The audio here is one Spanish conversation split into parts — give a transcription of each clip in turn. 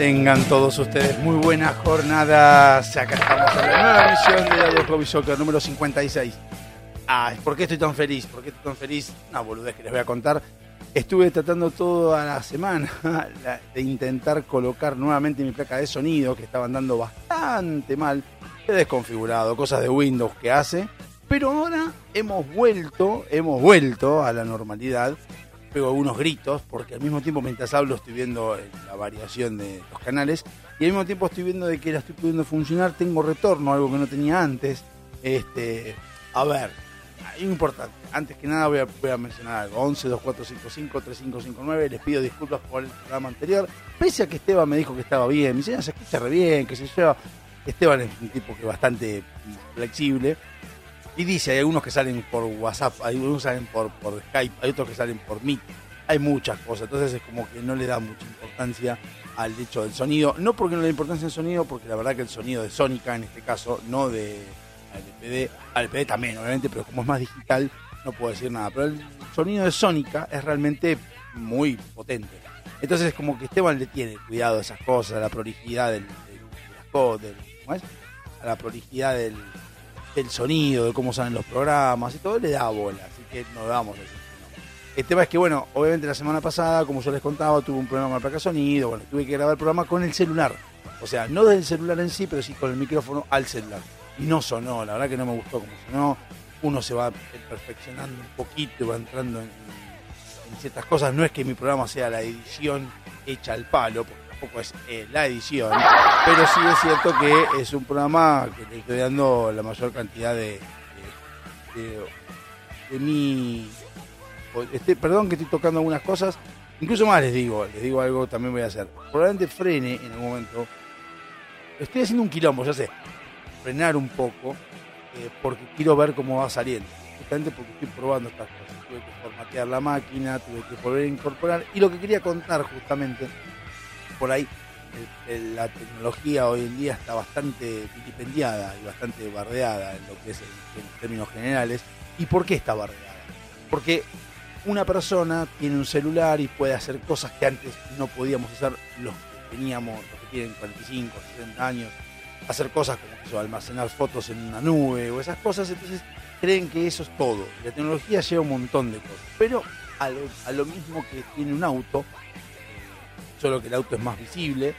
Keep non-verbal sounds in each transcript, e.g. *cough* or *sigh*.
Tengan todos ustedes muy buenas jornadas. Acá estamos en la nueva emisión de Dado Hobby Soccer número 56. Ah, ¿por qué estoy tan feliz? ¿Por qué estoy tan feliz? Una boludez que les voy a contar. Estuve tratando toda la semana *laughs* de intentar colocar nuevamente mi placa de sonido, que estaba andando bastante mal. He desconfigurado, cosas de Windows que hace. Pero ahora hemos vuelto, hemos vuelto a la normalidad. Pego algunos gritos, porque al mismo tiempo mientras hablo estoy viendo eh, la variación de los canales. Y al mismo tiempo estoy viendo de que la estoy pudiendo funcionar. Tengo retorno, algo que no tenía antes. Este, a ver, importante. Antes que nada voy a, voy a mencionar algo. 11 2455 3559. Les pido disculpas por el programa anterior. Pese a que Esteban me dijo que estaba bien. Me dice, "Ah, se escucha re bien, que se yo. Esteban es un tipo que es bastante flexible. Y dice, hay algunos que salen por WhatsApp, hay algunos que salen por, Skype, hay otros que salen por Meet. Hay muchas cosas. Entonces es como que no le da mucha importancia al hecho del sonido. No porque no le dé importancia al sonido, porque la verdad que el sonido de Sónica en este caso, no de LPD, LPD también obviamente, pero como es más digital, no puedo decir nada. Pero el sonido de Sónica es realmente muy potente. Entonces es como que Esteban le tiene cuidado a esas cosas, a la prolijidad del, del- del- ¿cómo es? a la prolijidad del, del sonido, de cómo salen los programas y todo, le da bola. Así que no vamos a decir que no. El tema es que, bueno, obviamente la semana pasada, como yo les contaba, tuve un problema con la placa de sonido, bueno, tuve que grabar el programa con el celular. O sea, no desde el celular en sí, pero sí con el micrófono al celular. Y no sonó, la verdad que no me gustó como sonó. Uno se va perfeccionando un poquito, va entrando en, en ciertas cosas. No es que mi programa sea la edición hecha al palo, porque tampoco es eh, la edición, pero sí es cierto que es un programa que le estoy dando la mayor cantidad de, de, mi... este, perdón que estoy tocando algunas cosas, incluso más les digo, les digo algo también voy a hacer. Probablemente frene en algún momento. Estoy haciendo un quilombo, ya sé. Frenar un poco, eh, porque quiero ver cómo va saliendo. Justamente porque estoy probando estas cosas. Tuve que formatear la máquina, tuve que volver a incorporar. Y lo que quería contar justamente, por ahí, la tecnología hoy en día está bastante vilipendiada y bastante bardeada en lo que es en términos generales. ¿Y por qué está bardeada? Porque una persona tiene un celular y puede hacer cosas que antes no podíamos hacer los que teníamos, los que tienen 45, 60 años, hacer cosas como eso, almacenar fotos en una nube o esas cosas, entonces creen que eso es todo. La tecnología lleva un montón de cosas, pero a lo mismo que tiene un auto, solo que el auto es más visible.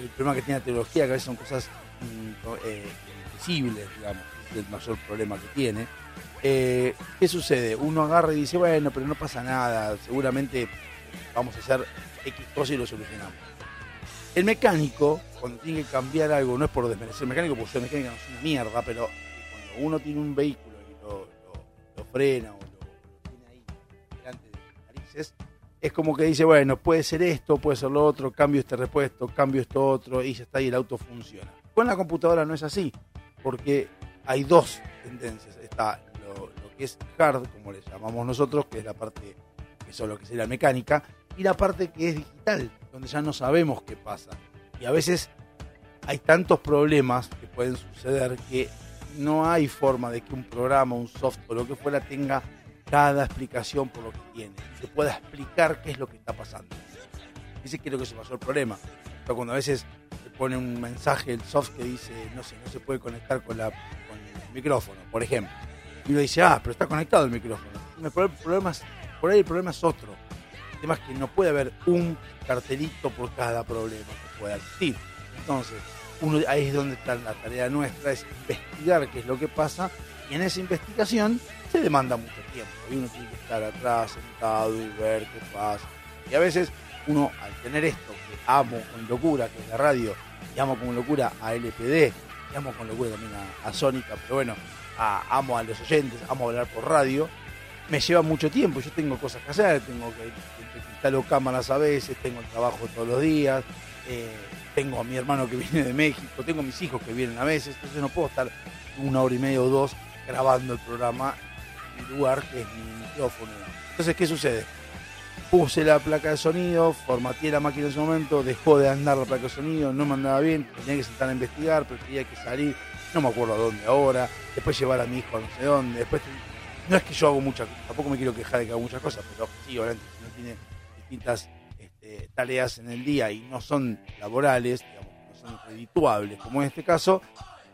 El problema que tiene la tecnología, que a veces son cosas mm, eh, invisibles, digamos, es el mayor problema que tiene. Eh, ¿Qué sucede? Uno agarra y dice, bueno, pero no pasa nada, seguramente vamos a hacer X cosa y lo solucionamos. El mecánico, cuando tiene que cambiar algo, no es por desmerecer el mecánico, porque el mecánico no es una mierda, pero cuando uno tiene un vehículo y lo, lo- frena o lo, tiene ahí delante de narices, es como que dice, bueno, puede ser esto, puede ser lo otro, cambio este repuesto, cambio esto otro, y ya está, y el auto funciona. Con la computadora no es así, porque hay dos tendencias. Está lo, que es hard, como le llamamos nosotros, que es la parte, que es lo que sería mecánica, y la parte que es digital, donde ya no sabemos qué pasa. Y a veces hay tantos problemas que pueden suceder que no hay forma de que un programa, un software lo que fuera tenga cada explicación por lo que tiene. Se pueda explicar qué es lo que está pasando. Dice que es lo que pasó el problema. Pero cuando a veces te pone un mensaje el soft que dice, no sé, no se puede conectar con, la, con el micrófono, por ejemplo. Y uno dice, ah, pero está conectado el micrófono. El problema es- por ahí el problema es otro. El tema es que no puede haber un cartelito por cada problema que pueda existir. Entonces, uno, ahí es donde está la tarea nuestra, es investigar qué es lo que pasa y en esa investigación se demanda mucho tiempo y uno tiene que estar atrás sentado y ver qué pasa. Y a veces uno al tener esto que amo con locura, que es la radio, y amo con locura a LPD, y amo con locura también a, Sónica, pero bueno, amo a los oyentes, amo hablar por radio, me lleva mucho tiempo, yo tengo cosas que hacer, tengo que, que- instalo cámaras a veces, tengo el trabajo todos los días, eh, tengo a mi hermano que *laughs* viene de México, tengo a mis hijos que vienen a veces, entonces no puedo estar una hora y media o dos grabando el programa mi lugar que es mi micrófono. Entonces, ¿qué sucede? Puse la placa de sonido, formateé la máquina en su momento, dejó de andar la placa de sonido, no me andaba bien, tenía que sentar a investigar, pero tenía que salir, no me acuerdo a dónde ahora, después llevar a mi hijo a no sé dónde, después no es que yo hago muchas tampoco me quiero quejar de que hago muchas cosas, pero sí, obviamente, si uno tiene distintas este, tareas en el día y no son laborales, digamos, no son redituables, como en este caso,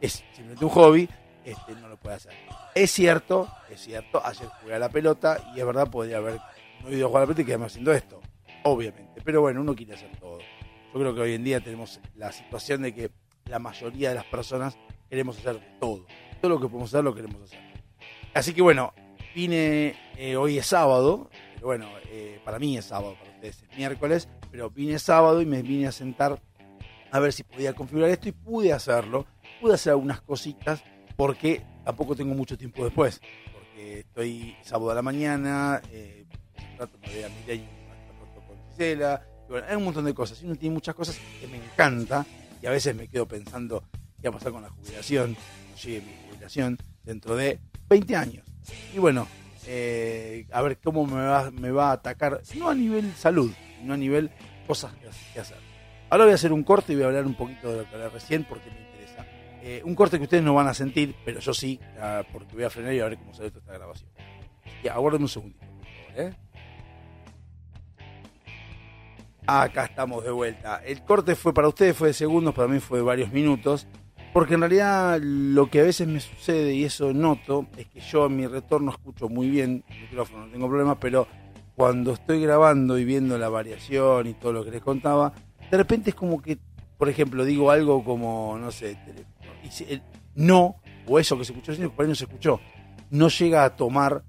es simplemente un hobby, este, no lo puede hacer. Es cierto, es cierto, ayer jugué a la pelota y es verdad, podría haber no ido a jugar a la pelota y quedarme haciendo esto, obviamente, pero bueno, uno quiere hacer todo. Yo creo que hoy en día tenemos la situación de que la mayoría de las personas queremos hacer todo. Todo lo que podemos hacer lo queremos hacer. Así que bueno, vine, eh, hoy es sábado, pero bueno, eh, para mí es sábado, para ustedes es miércoles, pero vine sábado y me vine a sentar a ver si podía configurar esto y pude hacerlo. Pude hacer algunas cositas porque tampoco tengo mucho tiempo después, porque estoy sábado a la mañana, eh, un rato me voy a con Gisela, y bueno, hay un montón de cosas. Y uno tiene muchas cosas que me encanta y a veces me quedo pensando qué va a pasar con la jubilación, cuando llegue mi jubilación dentro de 20 años. Y bueno, eh, a ver cómo me va, me va a atacar, no a nivel salud, sino a nivel cosas que, hacer. Ahora voy a hacer un corte y voy a hablar un poquito de lo que hablé recién porque me. Eh, un corte que ustedes no van a sentir, pero yo sí, porque voy a frenar y a ver cómo sale toda esta grabación. Ya, aguarden un segundito, por ¿eh? Acá estamos de vuelta. El corte fue para ustedes, fue de segundos, para mí fue de varios minutos. Porque en realidad lo que a veces me sucede, y eso noto, es que yo en mi retorno escucho muy bien el micrófono, no tengo problema, pero cuando estoy grabando y viendo la variación y todo lo que les contaba, de repente es como que, por ejemplo, digo algo como, no sé, el no, o eso que se escuchó, que por ahí no se escuchó, no llega a tomar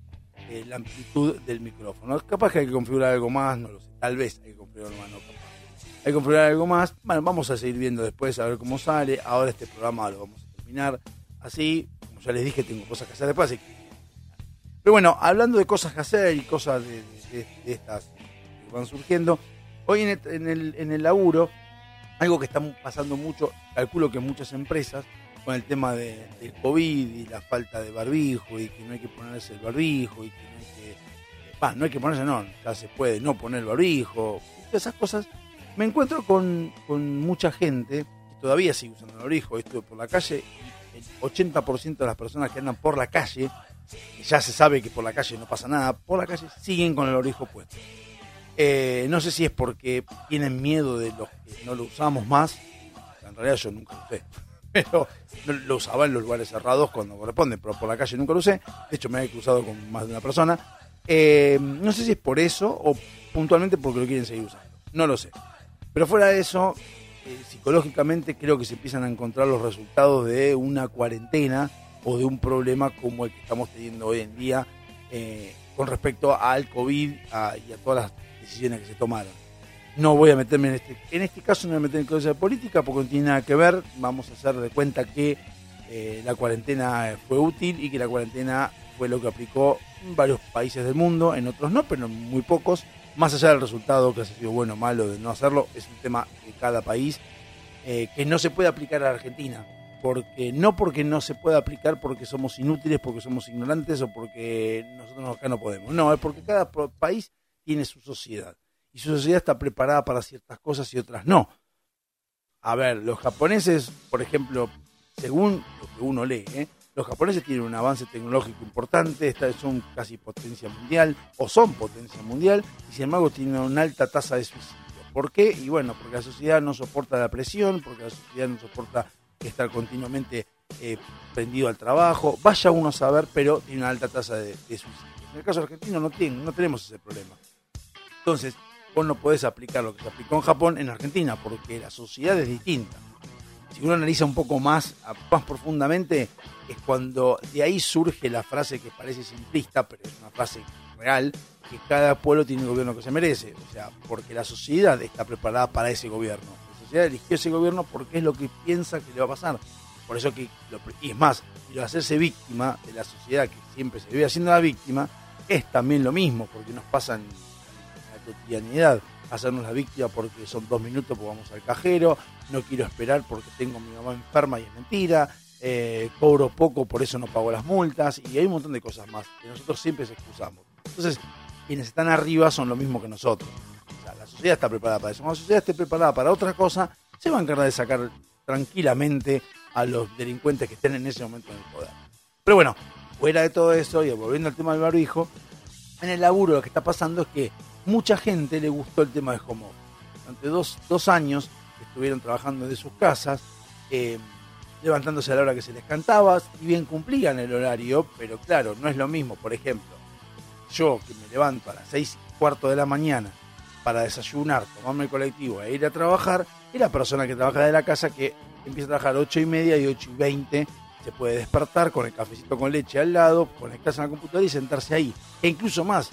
eh, la amplitud del micrófono. Capaz que hay que configurar algo más, no lo sé, tal vez hay que configurar algo más, no. Hay que configurar algo más, bueno, vamos a seguir viendo después a ver cómo sale, ahora este programa lo vamos a terminar así, como ya les dije, tengo cosas que hacer después, pero bueno, hablando de cosas que hacer y cosas de, estas que van surgiendo, hoy en el, en el, en el laburo, algo que está pasando mucho, calculo que muchas empresas, con el tema de, del COVID y la falta de barbijo y que no hay que ponerse el barbijo y que no hay que... Va, no hay que ponerse, no, ya se puede no poner el barbijo, esas cosas. Me encuentro con, con mucha gente que todavía sigue usando el barbijo, estuve por la calle el 80% de las personas que andan por la calle ya se sabe que por la calle no pasa nada, por la calle siguen con el orijo puesto. Eh, no sé si es porque tienen miedo de los que no lo usamos más, en realidad yo nunca lo usé, *laughs* pero lo usaba en los lugares cerrados cuando corresponde, pero por la calle nunca lo usé, de hecho me he cruzado con más de una persona. Eh, no sé si es por eso o puntualmente porque lo quieren seguir usando, no lo sé. Pero fuera de eso, eh, psicológicamente creo que se empiezan a encontrar los resultados de una cuarentena o de un problema como el que estamos teniendo hoy en día eh, con respecto al COVID a- y a todas las decisiones que se tomaron. No voy a meterme en este, en este caso, no voy a meter en cosas de política porque no tiene nada que ver. Vamos a hacer de cuenta que eh, la cuarentena fue útil y que la cuarentena fue lo que aplicó en varios países del mundo, en otros no, pero en muy pocos. Más allá del resultado que ha sido bueno o malo de no hacerlo, es un tema de cada país eh, que no se puede aplicar a la Argentina. Porque no porque no se pueda aplicar porque somos inútiles, porque somos ignorantes o porque nosotros acá no podemos. No, es porque cada país tiene su sociedad. Y su sociedad está preparada para ciertas cosas y otras no. A ver, los japoneses, por ejemplo, según lo que uno lee, ¿eh? los japoneses tienen un avance tecnológico importante, son casi potencia mundial, o son potencia mundial, y sin embargo tienen una alta tasa de suicidio. ¿Por qué? Y bueno, porque la sociedad no soporta la presión, porque la sociedad no soporta estar continuamente eh, prendido al trabajo. Vaya uno a saber, pero tiene una alta tasa de, de suicidio. En el caso argentino no, tiene, no tenemos ese problema. Entonces, vos no podés aplicar lo que se aplicó en Japón en Argentina, porque la sociedad es distinta. Si uno analiza un poco más, más profundamente, es cuando de ahí surge la frase que parece simplista, pero es una frase real, que cada pueblo tiene el gobierno que se merece. O sea, porque la sociedad está preparada para ese gobierno. La sociedad eligió ese gobierno porque es lo que piensa que le va a pasar. Por eso que, y es más, lo hacerse víctima de la sociedad que siempre se vive haciendo la víctima, es también lo mismo, porque nos pasa en la cotidianidad hacernos la víctima porque son dos minutos porque vamos al cajero, no quiero esperar porque tengo mi mamá enferma y es mentira, eh, cobro poco, por eso no pago las multas, y hay un montón de cosas más que nosotros siempre se excusamos. Entonces, quienes están arriba son lo mismo que nosotros. O sea, la sociedad está preparada para eso. Cuando la sociedad esté preparada para otra cosa, se va a encargar de sacar tranquilamente a los delincuentes que estén en ese momento en el poder. Pero bueno, fuera de todo eso, y volviendo al tema del barbijo, en el laburo lo que está pasando es que mucha gente le gustó el tema de home Durante dos, dos años estuvieron trabajando desde sus casas, eh, levantándose a la hora que se les cantaba, y bien cumplían el horario, pero claro, no es lo mismo. Por ejemplo, yo que me levanto a las seis y cuarto de la mañana para desayunar, tomarme el colectivo e ir a trabajar, y la persona que trabaja de la casa que empieza a trabajar ocho y media y ocho y veinte se puede despertar con el cafecito con leche al lado, conectarse a la computadora y sentarse ahí. E incluso más,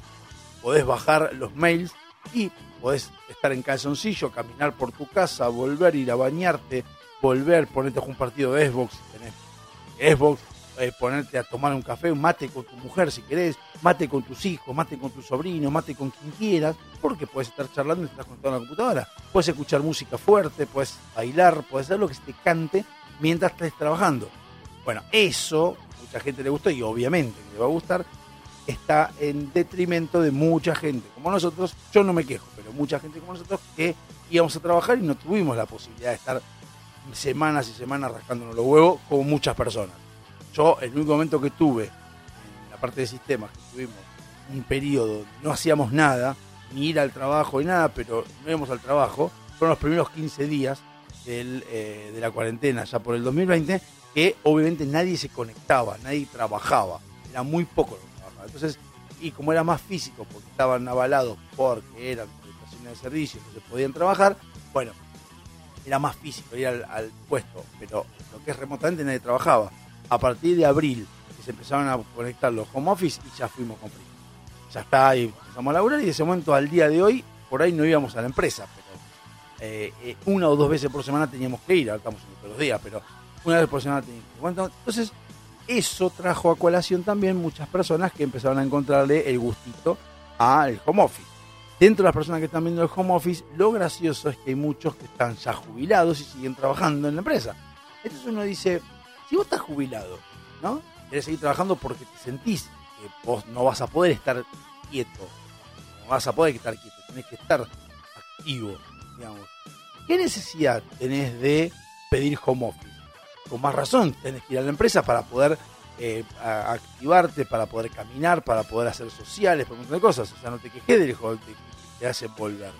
podés bajar los mails y podés estar en calzoncillo, caminar por tu casa, volver, ir a bañarte, volver, ponerte a un partido de Xbox, si tenés Xbox, eh, ponerte a tomar un café, un mate con tu mujer si querés, mate con tus hijos, mate con tus sobrinos, mate con quien quieras, porque puedes estar charlando y estás conectado a la computadora. Puedes escuchar música fuerte, puedes bailar, puedes hacer lo que se te cante mientras estés trabajando. Bueno, eso mucha gente le gustó y obviamente le va a gustar, está en detrimento de mucha gente como nosotros. Yo no me quejo, pero mucha gente como nosotros que íbamos a trabajar y no tuvimos la posibilidad de estar semanas y semanas rascándonos los huevos como muchas personas. Yo, el único momento que tuve en la parte de sistemas, que tuvimos un periodo, no hacíamos nada, ni ir al trabajo ni nada, pero no íbamos al trabajo, fueron los primeros 15 días eh, de la cuarentena, ya por el 2020, que obviamente nadie se conectaba, nadie trabajaba, era muy poco lo que. Entonces, y como era más físico, porque estaban avalados porque eran prestaciones de servicios, no se podían trabajar, bueno, era más físico ir al, puesto, pero lo que es remotamente nadie trabajaba. A partir de abril se empezaron a conectar los home office y ya fuimos con Ya está, ahí empezamos a laburar y de ese momento al día de hoy, por ahí no íbamos a la empresa, pero eh, eh, una o dos veces por semana teníamos que ir, ahora estamos todos los días, pero una vez por semana teníamos que ir. Entonces, eso trajo a colación también muchas personas que empezaron a encontrarle el gustito al home office dentro de las personas que están viendo el home office, lo gracioso es que hay muchos que están ya jubilados y siguen trabajando en la empresa. Entonces uno dice, si vos estás jubilado, ¿no? Querés seguir trabajando porque te sentís que vos no vas a poder estar quieto, no vas a poder estar quieto, tenés que estar activo, digamos. ¿Qué necesidad tenés de pedir home office? Con más razón, tenés que ir a la empresa para poder eh, activarte, para poder caminar, para poder hacer sociales, por un montón de cosas. O sea, no te quejes del hijo te hace volver.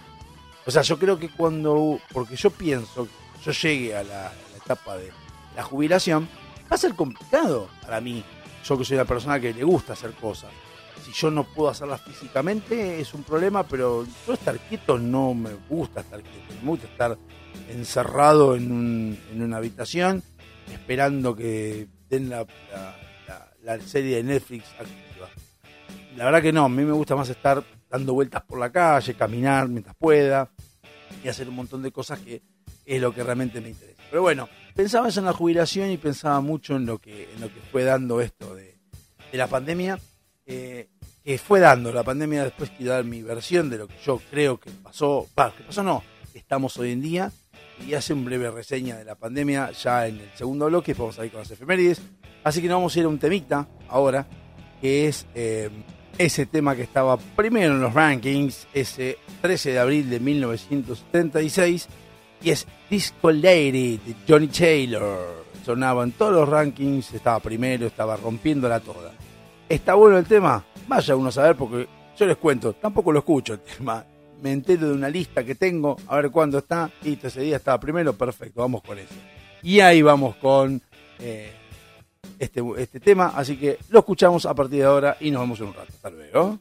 O sea, yo creo que cuando, porque yo pienso, yo llegue a la, etapa de la jubilación, va a ser complicado para mí. Yo que soy una persona que le gusta hacer cosas. Si yo no puedo hacerlas físicamente es un problema, pero yo estar quieto no me gusta estar quieto. Me gusta estar encerrado en, un, en una habitación esperando que den la, la serie de Netflix activa. La verdad que no, a mí me gusta más estar dando vueltas por la calle, caminar mientras pueda y hacer un montón de cosas que es lo que realmente me interesa. Pero bueno, pensaba eso en la jubilación y pensaba mucho en lo que, en lo que fue dando esto de, la pandemia. Eh, que fue dando la pandemia, después quiero dar mi versión de lo que yo creo que pasó, que pasó no, estamos hoy en día, y hace un breve reseña de la pandemia ya en el segundo bloque, vamos a ir con las efemérides, Así que nos vamos a ir a un temita ahora, que es eh, ese tema que estaba primero en los rankings, ese 13 de abril de 1976, y es Disco Lady de Johnny Taylor. Sonaba en todos los rankings, estaba primero, estaba rompiéndola toda. ¿Está bueno el tema? Vaya uno a saber porque yo les cuento, tampoco lo escucho el tema. Me entero de una lista que tengo, a ver cuándo está, y ese día estaba primero, perfecto, vamos con eso. Y ahí vamos con... Eh, este, este tema, así que lo escuchamos a partir de ahora y nos vemos en un rato. Hasta luego.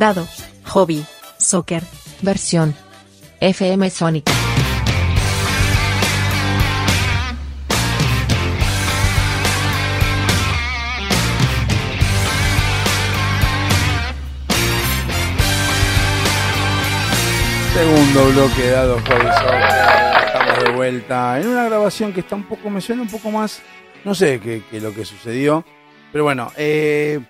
Dado, Hobby, Soccer, versión FM Sonic. Segundo bloque de Dado Hobby Soccer. Estamos de vuelta en una grabación que está un poco, me suena un poco más, no sé, qué lo que sucedió. Pero bueno, eh,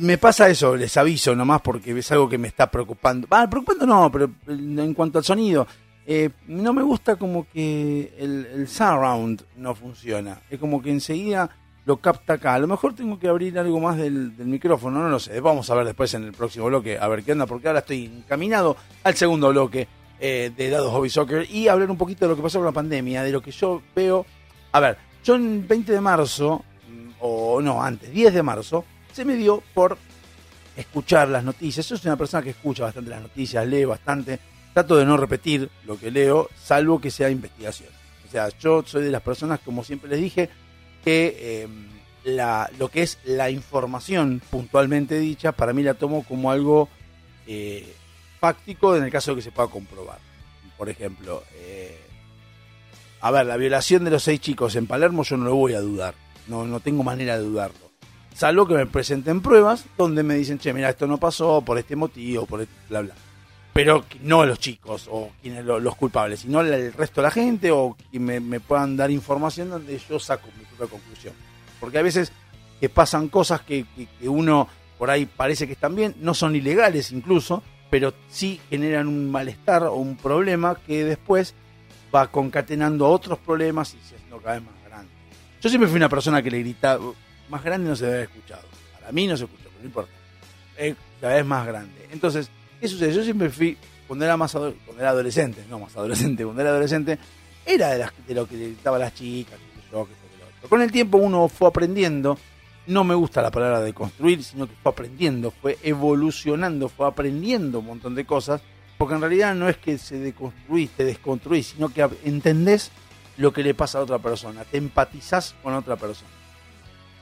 me pasa eso, les aviso nomás porque es algo que me está preocupando. Ah, preocupando no, pero en cuanto al sonido, eh, no me gusta como que el, surround no funciona. Es como que enseguida lo capta acá. A lo mejor tengo que abrir algo más del, del micrófono, no lo sé. Vamos a ver después en el próximo bloque, a ver qué onda, porque ahora estoy encaminado al segundo bloque eh, de Dados Hobby Soccer y hablar un poquito de lo que pasó con la pandemia, de lo que yo veo. A ver, yo en 20 de marzo, mm, o no, antes, 10 de marzo, se me dio por escuchar las noticias. Yo soy una persona que escucha bastante las noticias, lee bastante, trato de no repetir lo que leo, salvo que sea investigación. O sea, yo soy de las personas, como siempre les dije, que em, lo que es la información puntualmente dicha, para mí la tomo como algo eh, fáctico en el caso de que se pueda comprobar. Por ejemplo, eh, a ver, la violación de los seis chicos en Palermo yo no lo voy a dudar, no, no tengo manera de dudarlo. Salvo que me presenten pruebas donde me dicen, che, mira, esto no pasó por este motivo, por este, bla, bla. Pero no los chicos o quienes lo- los culpables, sino el- resto de la gente o que me, puedan dar información donde yo saco mi propia conclusión. Porque a veces que pasan cosas que, que- que uno por ahí parece que están bien, no son ilegales incluso, pero sí generan un malestar o un problema que después va concatenando otros problemas y se haciendo cada vez más grande. Yo siempre fui una persona que le gritaba, más grande no se debe haber escuchado. Para mí no se escuchó, pero no importa. Es cada vez más grande. Entonces, ¿qué sucede? Yo siempre fui, cuando era más cuando era adolescente, no más adolescente, cuando era adolescente, era de, las, de lo que a las chicas, yo, otro. Con el tiempo uno fue aprendiendo, no me gusta la palabra de construir, sino que fue aprendiendo, fue evolucionando, fue aprendiendo un montón de cosas, porque en realidad no es que se deconstruís, te desconstruís, sino que entendés lo que le pasa a otra persona, te empatizás con otra persona.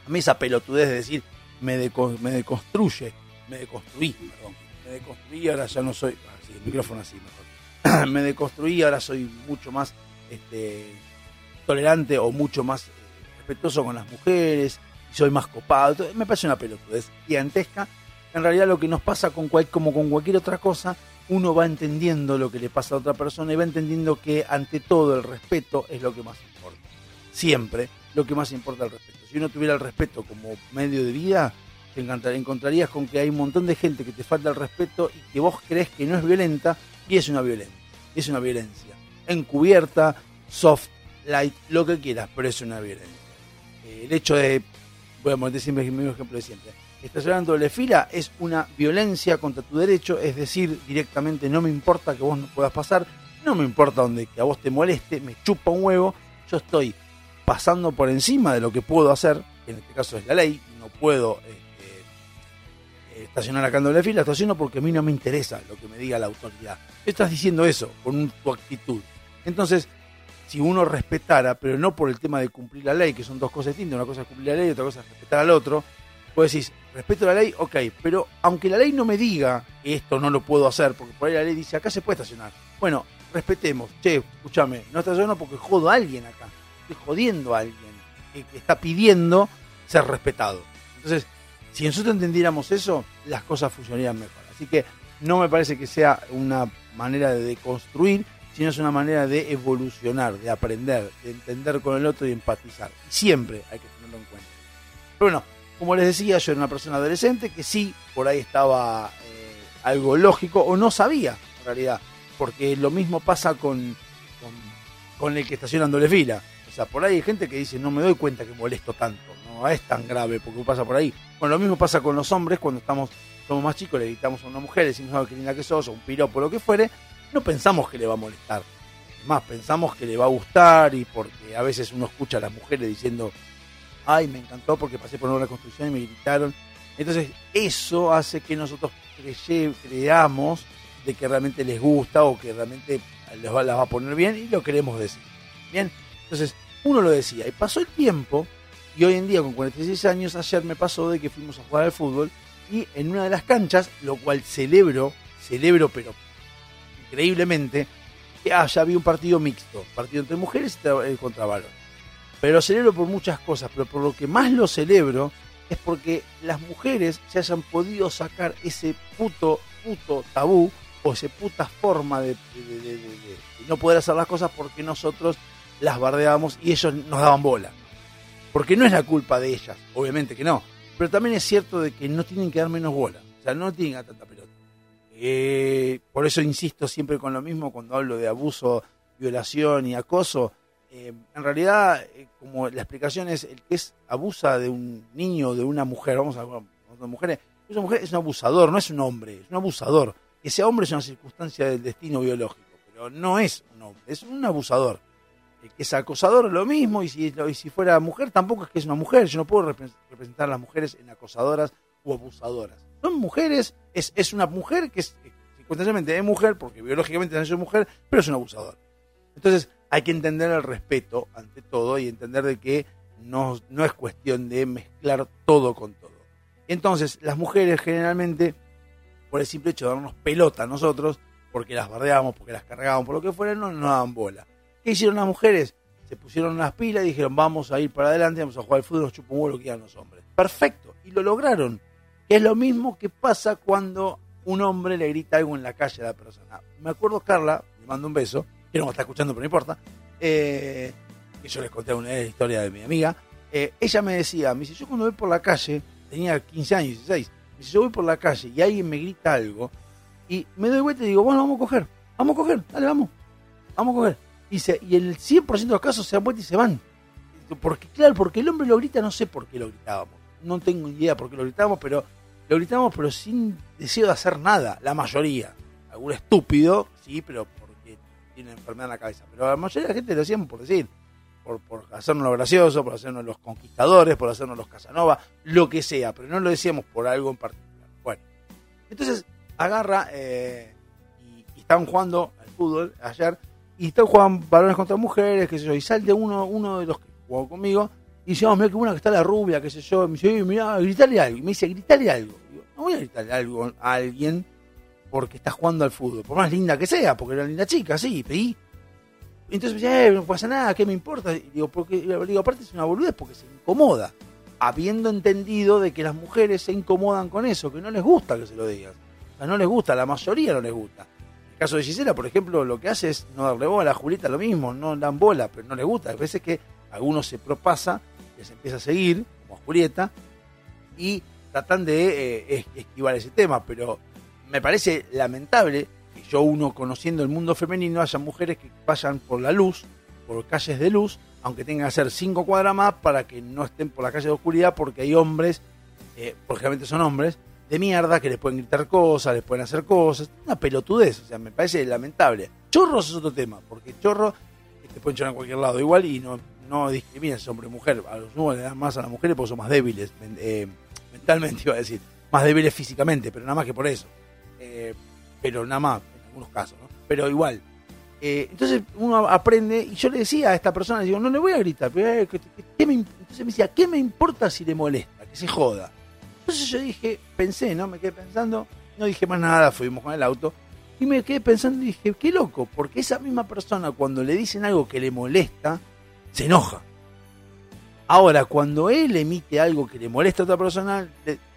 A mí esa pelotudez de decir me, deco- me deconstruye, me deconstruí, perdón, me deconstruí ahora ya no soy, ah, sí, el micrófono así mejor, *clears throat* me deconstruí ahora soy mucho más este, tolerante o mucho más eh, respetuoso con las mujeres, y soy más copado, Todo- me parece una pelotudez gigantesca. En realidad lo que nos pasa con cual- como con cualquier otra cosa, uno va entendiendo lo que le pasa a otra persona y va entendiendo que ante todo el respeto es lo que más importa. Siempre lo que más importa el respeto. Si uno tuviera el respeto como medio de vida, te encontrarías con que hay un montón de gente que te falta el respeto y que vos crees que no es violenta y es una violencia. Es una violencia. Encubierta, soft, light, lo que quieras, pero es una violencia. Eh, el hecho de, voy a poner siempre el mismo ejemplo de siempre, estacionar en doble fila es una violencia contra tu derecho, es decir, directamente no me importa que vos no puedas pasar, no me importa donde que a vos te moleste, me chupa un huevo, yo estoy pasando por encima de lo que puedo hacer, que en este caso es la ley, no puedo este, eh, estacionar acá en doble fila, estaciono porque a mí no me interesa lo que me diga la autoridad. Estás diciendo eso con tu actitud. Entonces, si uno respetara, pero no por el tema de cumplir la ley, que son dos cosas distintas, una cosa es cumplir la ley y otra cosa es respetar al otro, pues decís, respeto la ley, ok, pero aunque la ley no me diga que esto no lo puedo hacer, porque por ahí la ley dice, acá se puede estacionar. Bueno, respetemos, che, escúchame, no estaciono porque jodo a alguien acá, jodiendo a alguien que, que está pidiendo ser respetado. Entonces, si nosotros entendiéramos eso, las cosas funcionarían mejor. Así que no me parece que sea una manera de deconstruir, sino es una manera de evolucionar, de aprender, de entender con el otro y empatizar. Y siempre hay que tenerlo en cuenta. Pero bueno, como les decía, yo era una persona adolescente que sí, por ahí estaba eh, algo lógico o no sabía, en realidad. Porque lo mismo pasa con, con, con el que estaciona en doble fila. Sea, por ahí hay gente que dice, no me doy cuenta que molesto tanto. No es tan grave porque pasa por ahí. Bueno, lo mismo pasa con los hombres cuando estamos somos más chicos, le gritamos a una mujer, le decimos, "Ah, qué linda que sos, o un piropo, lo que fuere, no pensamos que le va a molestar. Es más, pensamos que le va a gustar y porque a veces uno escucha a las mujeres diciendo, ay, me encantó porque pasé por una construcción y me gritaron. Entonces, eso hace que nosotros creye- creamos de que realmente les gusta o que realmente les va, las va a poner bien y lo queremos decir. Bien, entonces uno lo decía y pasó el tiempo y hoy en día con 46 años, ayer me pasó de que fuimos a jugar al fútbol y en una de las canchas, lo cual celebro, celebro pero increíblemente, que ah, ya había un partido mixto, partido entre mujeres y eh, contra varones. Pero lo celebro por muchas cosas, pero por lo que más lo celebro es porque las mujeres se hayan podido sacar ese puto, puto tabú o esa puta forma de- de no poder hacer las cosas porque nosotros las bardeábamos y ellos nos daban bola. Porque no es la culpa de ellas, obviamente que no. Pero también es cierto de que no tienen que dar menos bola. O sea, no tienen tanta pelota. Eh, por eso insisto siempre con lo mismo cuando hablo de abuso, violación y acoso. Eh, en realidad, eh, como la explicación es el que es abusa de un niño o de una mujer, vamos a hablar de mujeres, esa mujer es un abusador, no es un hombre, es un abusador. Que sea hombre es una circunstancia del destino biológico, pero no es un hombre, es un abusador. Que es acosador lo mismo, y si, y si fuera mujer tampoco es que es una mujer, yo no puedo repre- representar a las mujeres en acosadoras o abusadoras. Son mujeres, es, es una mujer que es, circunstancialmente es mujer, porque biológicamente nació mujer, pero es un abusador. Entonces hay que entender el respeto ante todo y entender de que no, no es cuestión de mezclar todo con todo. Entonces, las mujeres generalmente, por el simple hecho de darnos pelota a nosotros, porque las bardeábamos, porque las cargábamos, por lo que fuera, no nos daban bola. ¿Qué hicieron las mujeres? Se pusieron las pilas y dijeron, vamos a ir para adelante, vamos a jugar al fútbol, nos chupa que digan los hombres. Perfecto, y lo lograron. Que es lo mismo que pasa cuando un hombre le grita algo en la calle a la persona. Me acuerdo, Carla, le mando un beso, que no me está escuchando, pero no importa, eh, que yo les conté una historia de mi amiga. eh, ella me decía, me dice, yo cuando voy por la calle, tenía 15 años, 16, me dice, yo voy por la calle y alguien me grita algo, y me doy vuelta y digo, bueno, vamos a coger, vamos a coger, dale, vamos, vamos a coger. Dice, y el 100% de los casos se dan vuelta y se van. Porque, claro, porque el hombre lo grita, no sé por qué lo gritábamos. No tengo idea por qué lo gritábamos, pero lo gritábamos, pero sin deseo de hacer nada, la mayoría. Algún estúpido, sí, pero porque tiene enfermedad en la cabeza. Pero la mayoría de la gente lo hacíamos por decir, por, por hacernos lo gracioso, por hacernos los conquistadores, por hacernos los Casanova, lo que sea, pero no lo decíamos por algo en particular. Bueno, entonces agarra eh, y, y estaban jugando al fútbol ayer y están jugando varones contra mujeres, qué sé yo, y sale uno, uno de los que jugó conmigo y dice, oh, mira qué buena que está la rubia, qué sé yo, y me dice, "Oye, mirá, gritale algo, y me dice, gritale algo. Y digo, no voy a gritarle algo a alguien porque está jugando al fútbol, por más linda que sea, porque era una linda chica, sí, pedí. Entonces me dice, eh, no pasa nada, ¿qué me importa? Y digo, porque, digo, aparte es una boludez porque se incomoda, habiendo entendido de que las mujeres se incomodan con eso, que no les gusta que se lo digas. O sea, no les gusta, la mayoría no les gusta. Caso de Gisela, por ejemplo, lo que hace es no darle bola, a Julieta lo mismo, no dan bola, pero no les gusta. Hay veces que algunos se propasa, les empieza a seguir, como a Julieta, y tratan de eh, es- esquivar ese tema, pero me parece lamentable que yo uno conociendo el mundo femenino haya mujeres que vayan por la luz, por calles de luz, aunque tengan que hacer cinco cuadras más para que no estén por la calle de oscuridad, porque hay hombres, eh, porque realmente son hombres, de mierda que les pueden gritar cosas, les pueden hacer cosas, una pelotudez, o sea, me parece lamentable. Chorros es otro tema, porque chorro te pueden chorar en cualquier lado igual y no, no discrimina si es hombre o mujer, a los nuevos le dan más a las mujeres porque son más débiles, eh, mentalmente *laughs* iba a decir, más débiles físicamente, pero nada más que por eso. Eh, pero nada más, en algunos casos, ¿no? Pero igual. Eh, entonces uno aprende, y yo le decía a esta persona, le digo, no le voy a gritar, pero, eh, ¿qué- qué- qué me imp-?" entonces me decía, ¿qué me importa si le molesta? Que se joda. Entonces yo dije, pensé, ¿no? Me quedé pensando, no dije más nada, fuimos con el auto, y me quedé pensando y dije, qué loco, porque esa misma persona cuando le dicen algo que le molesta, se enoja. Ahora, cuando él emite algo que le molesta a otra persona,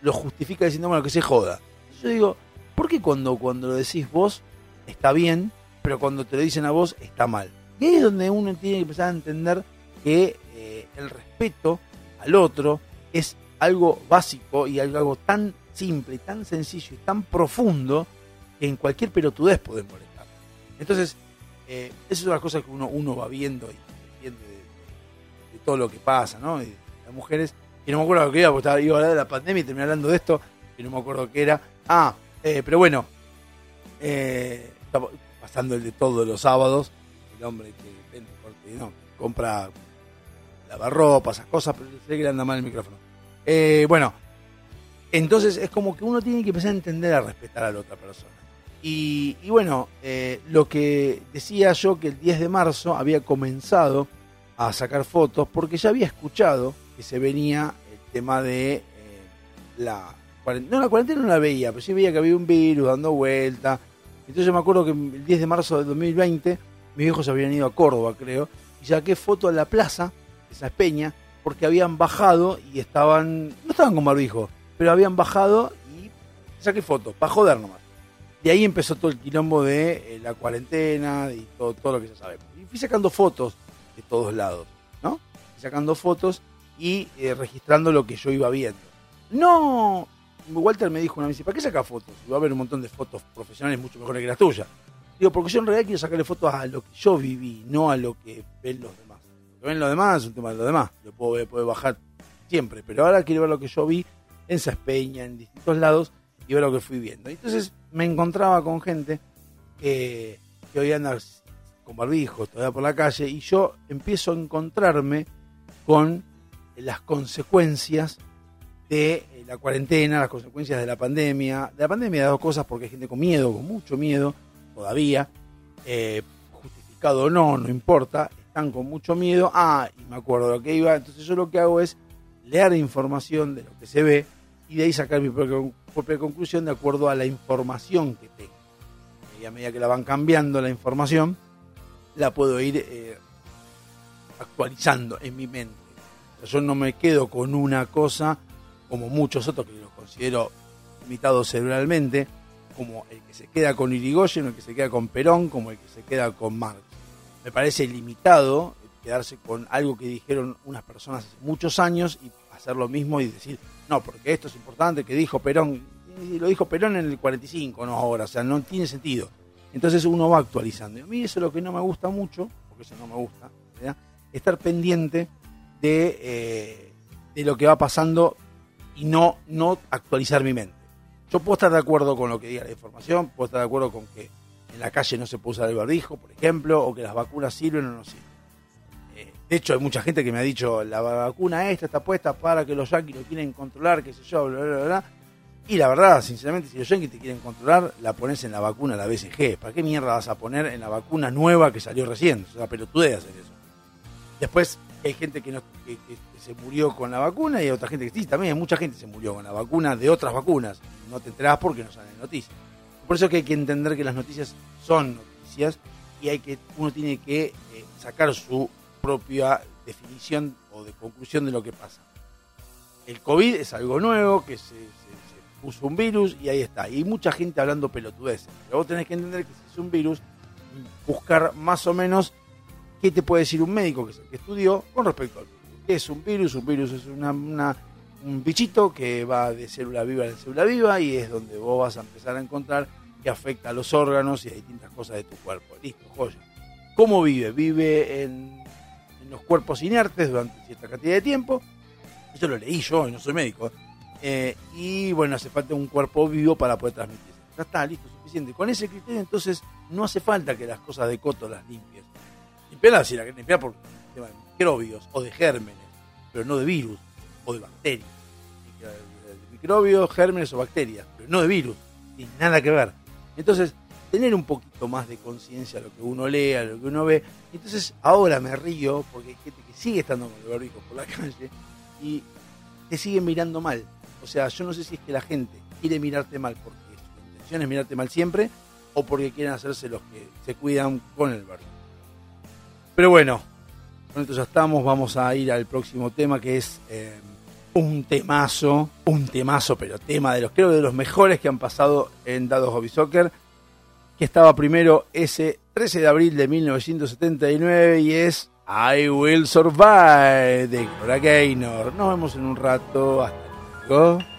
lo justifica diciendo, bueno, que se joda. Yo digo, ¿por qué cuando, cuando lo decís vos está bien, pero cuando te lo dicen a vos está mal? Y ahí es donde uno tiene que empezar a entender que eh, el respeto al otro es algo básico y algo tan simple, tan sencillo y tan profundo que en cualquier pelotudez podés molestar. Entonces, eh, esa es una cosa que uno, uno va viendo y entiende de, todo lo que pasa, ¿no? Y las mujeres, y no me acuerdo lo que era, porque estaba, iba a hablar de la pandemia y terminé hablando de esto, y no me acuerdo qué era. Ah, eh, pero bueno, eh, pasando el de todos los sábados, el hombre que vende no, compra lavarropa, esas cosas, pero sé que le anda mal el micrófono. Eh, bueno, entonces es como que uno tiene que empezar a entender a respetar a la otra persona. Y, y bueno, eh, lo que decía yo que el 10 de marzo había comenzado a sacar fotos porque ya había escuchado que se venía el tema de eh, la cuarentena. No, la cuarentena no la veía, pero sí veía que había un virus dando vuelta. Entonces me acuerdo que el 10 de marzo del 2020 mis hijos habían ido a Córdoba, creo, y saqué foto en la plaza, esa peña, porque habían bajado y estaban, no estaban con barbijo, pero habían bajado y saqué fotos, para joder nomás. De ahí empezó todo el quilombo de eh, la cuarentena y todo, todo lo que ya sabemos. Y fui sacando fotos de todos lados, ¿no? Fui sacando fotos y eh, registrando lo que yo iba viendo. No, Walter me dijo una vez, ¿para qué saca fotos? Y va a haber un montón de fotos profesionales mucho mejores que las tuyas. Digo, porque yo en realidad quiero sacarle fotos a lo que yo viví, no a lo que ven los demás. Que ven los demás es un tema de los demás, lo puedo, ver, puedo bajar siempre, pero ahora quiero ver lo que yo vi en Saspeña, en distintos lados, y ver lo que fui viendo. Entonces me encontraba con gente que, que hoy anda con barbijos todavía por la calle, y yo empiezo a encontrarme con las consecuencias de eh, la cuarentena, las consecuencias de la pandemia. De la pandemia de dos cosas, porque hay gente con miedo, con mucho miedo, todavía, eh, justificado o no, no importa, están con mucho miedo. Ah, y me acuerdo de lo que iba. Entonces yo lo que hago es leer información de lo que se ve y de ahí sacar mi propia, propia conclusión de acuerdo a la información que tengo. Y a medida que la van cambiando la información, la puedo ir eh, actualizando en mi mente. Yo no me quedo con una cosa como muchos otros que los considero limitados cerebralmente, como el que se queda con Irigoyen, el que se queda con Perón, como el que se queda con Marx. Me parece limitado quedarse con algo que dijeron unas personas hace muchos años y hacer lo mismo y decir, no, porque esto es importante, que dijo Perón, y lo dijo Perón en el 45, no ahora, o sea, no tiene sentido. Entonces uno va actualizando. Y a mí eso es lo que no me gusta mucho, porque eso no me gusta, ¿verdad? estar pendiente de, eh, de lo que va pasando y no, no actualizar mi mente. Yo puedo estar de acuerdo con lo que diga la información, puedo estar de acuerdo con que en la calle no se puede usar el barbijo, por ejemplo, o que las vacunas sirven o no sirven. Eh, de hecho, hay mucha gente que me ha dicho, la vacuna esta está puesta para que los yanquis lo quieren controlar, qué sé yo, bla, bla, bla. Y la verdad, sinceramente, si los yanquis te quieren controlar, la pones en la vacuna, la BCG. ¿Para qué mierda vas a poner en la vacuna nueva que salió recién? O sea, pelotudez hacer eso. Después hay gente que, no, que se murió con la vacuna y hay otra gente que sí, también hay mucha gente que se murió con la vacuna de otras vacunas. No te enterás porque no salen noticias. Por eso que hay que entender que las noticias son noticias y hay que uno tiene que eh, sacar su propia definición o de conclusión de lo que pasa. El COVID es algo nuevo, que se, puso un virus y ahí está. Y mucha gente hablando pelotudeces. Pero vos tenés que entender que si es un virus, buscar más o menos qué te puede decir un médico que, que estudió con respecto al virus. ¿Qué es un virus? Un virus es una- un bichito que va de célula viva en célula viva y es donde vos vas a empezar a encontrar que afecta a los órganos y a distintas cosas de tu cuerpo. Listo, joya. ¿Cómo vive? Vive en, los cuerpos inertes durante cierta cantidad de tiempo. Eso lo leí yo, no soy médico. Eh, y bueno, hace falta un cuerpo vivo para poder transmitirse. Ya está, listo, suficiente. Con ese criterio, entonces, no hace falta que las cosas de coto las limpies. Limpiarlas querés limpiar por tema de microbios o de gérmenes, pero no de virus o de bacterias. Microbios, gérmenes o bacterias, pero no de virus. Tiene nada que ver. Entonces, tener un poquito más de conciencia lo que uno lee, a lo que uno ve. Entonces, ahora me río porque hay gente que sigue estando con el barbijo por la *laughs* calle y te sigue mirando mal. O sea, yo no sé si es que la gente quiere mirarte mal porque su intención es mirarte mal siempre o porque quieren hacerse los que se cuidan con el barbijo. Pero bueno, con esto ya estamos. Vamos a ir al próximo tema que es eh, un temazo, un temazo, pero tema de los, creo de los mejores que han pasado en Dados Hobby Soccer, que estaba primero ese 13 de abril de 1979 y es I Will Survive de Gloria Gaynor. Nos vemos en un rato. Hasta luego.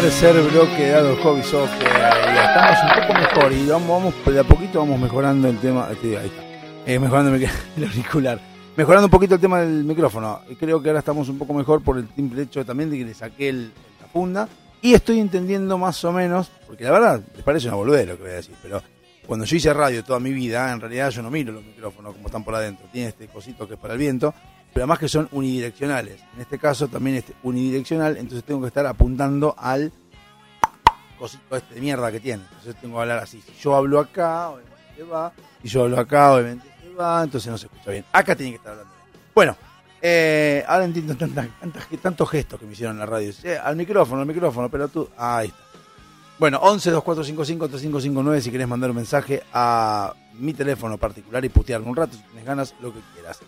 Tercer bloque de Ado Hobby. Y estamos un poco mejor. Y vamos, vamos de a poquito vamos mejorando el tema. este, Ahí está. Eh, mejorando el, *laughs* el auricular. Mejorando un poquito el tema del micrófono. Creo que ahora estamos un poco mejor por el simple hecho también de que le saqué el- la funda. Y estoy entendiendo más o menos, porque la verdad, les parece una boludez lo que voy a decir, pero cuando yo hice radio toda mi vida, en realidad yo no miro los micrófonos como están por adentro. Tiene este cosito que es para el viento, pero además que son unidireccionales. En este caso también es unidireccional, entonces tengo que estar apuntando al cosito este de mierda que tiene. Entonces tengo que hablar así. Si yo hablo acá, obviamente se va. Si yo hablo acá, obviamente se va. Entonces no se escucha bien. Acá tiene que estar hablando. Bueno, eh, ahora entiendo tantas, tantas, tantos gestos que me hicieron en la radio. Eh, al micrófono, al micrófono, pero tú. ah, ahí está. Bueno, 11 2455 3559 si querés mandar un mensaje a mi teléfono particular y putearme un rato si tienes ganas, lo que quieras.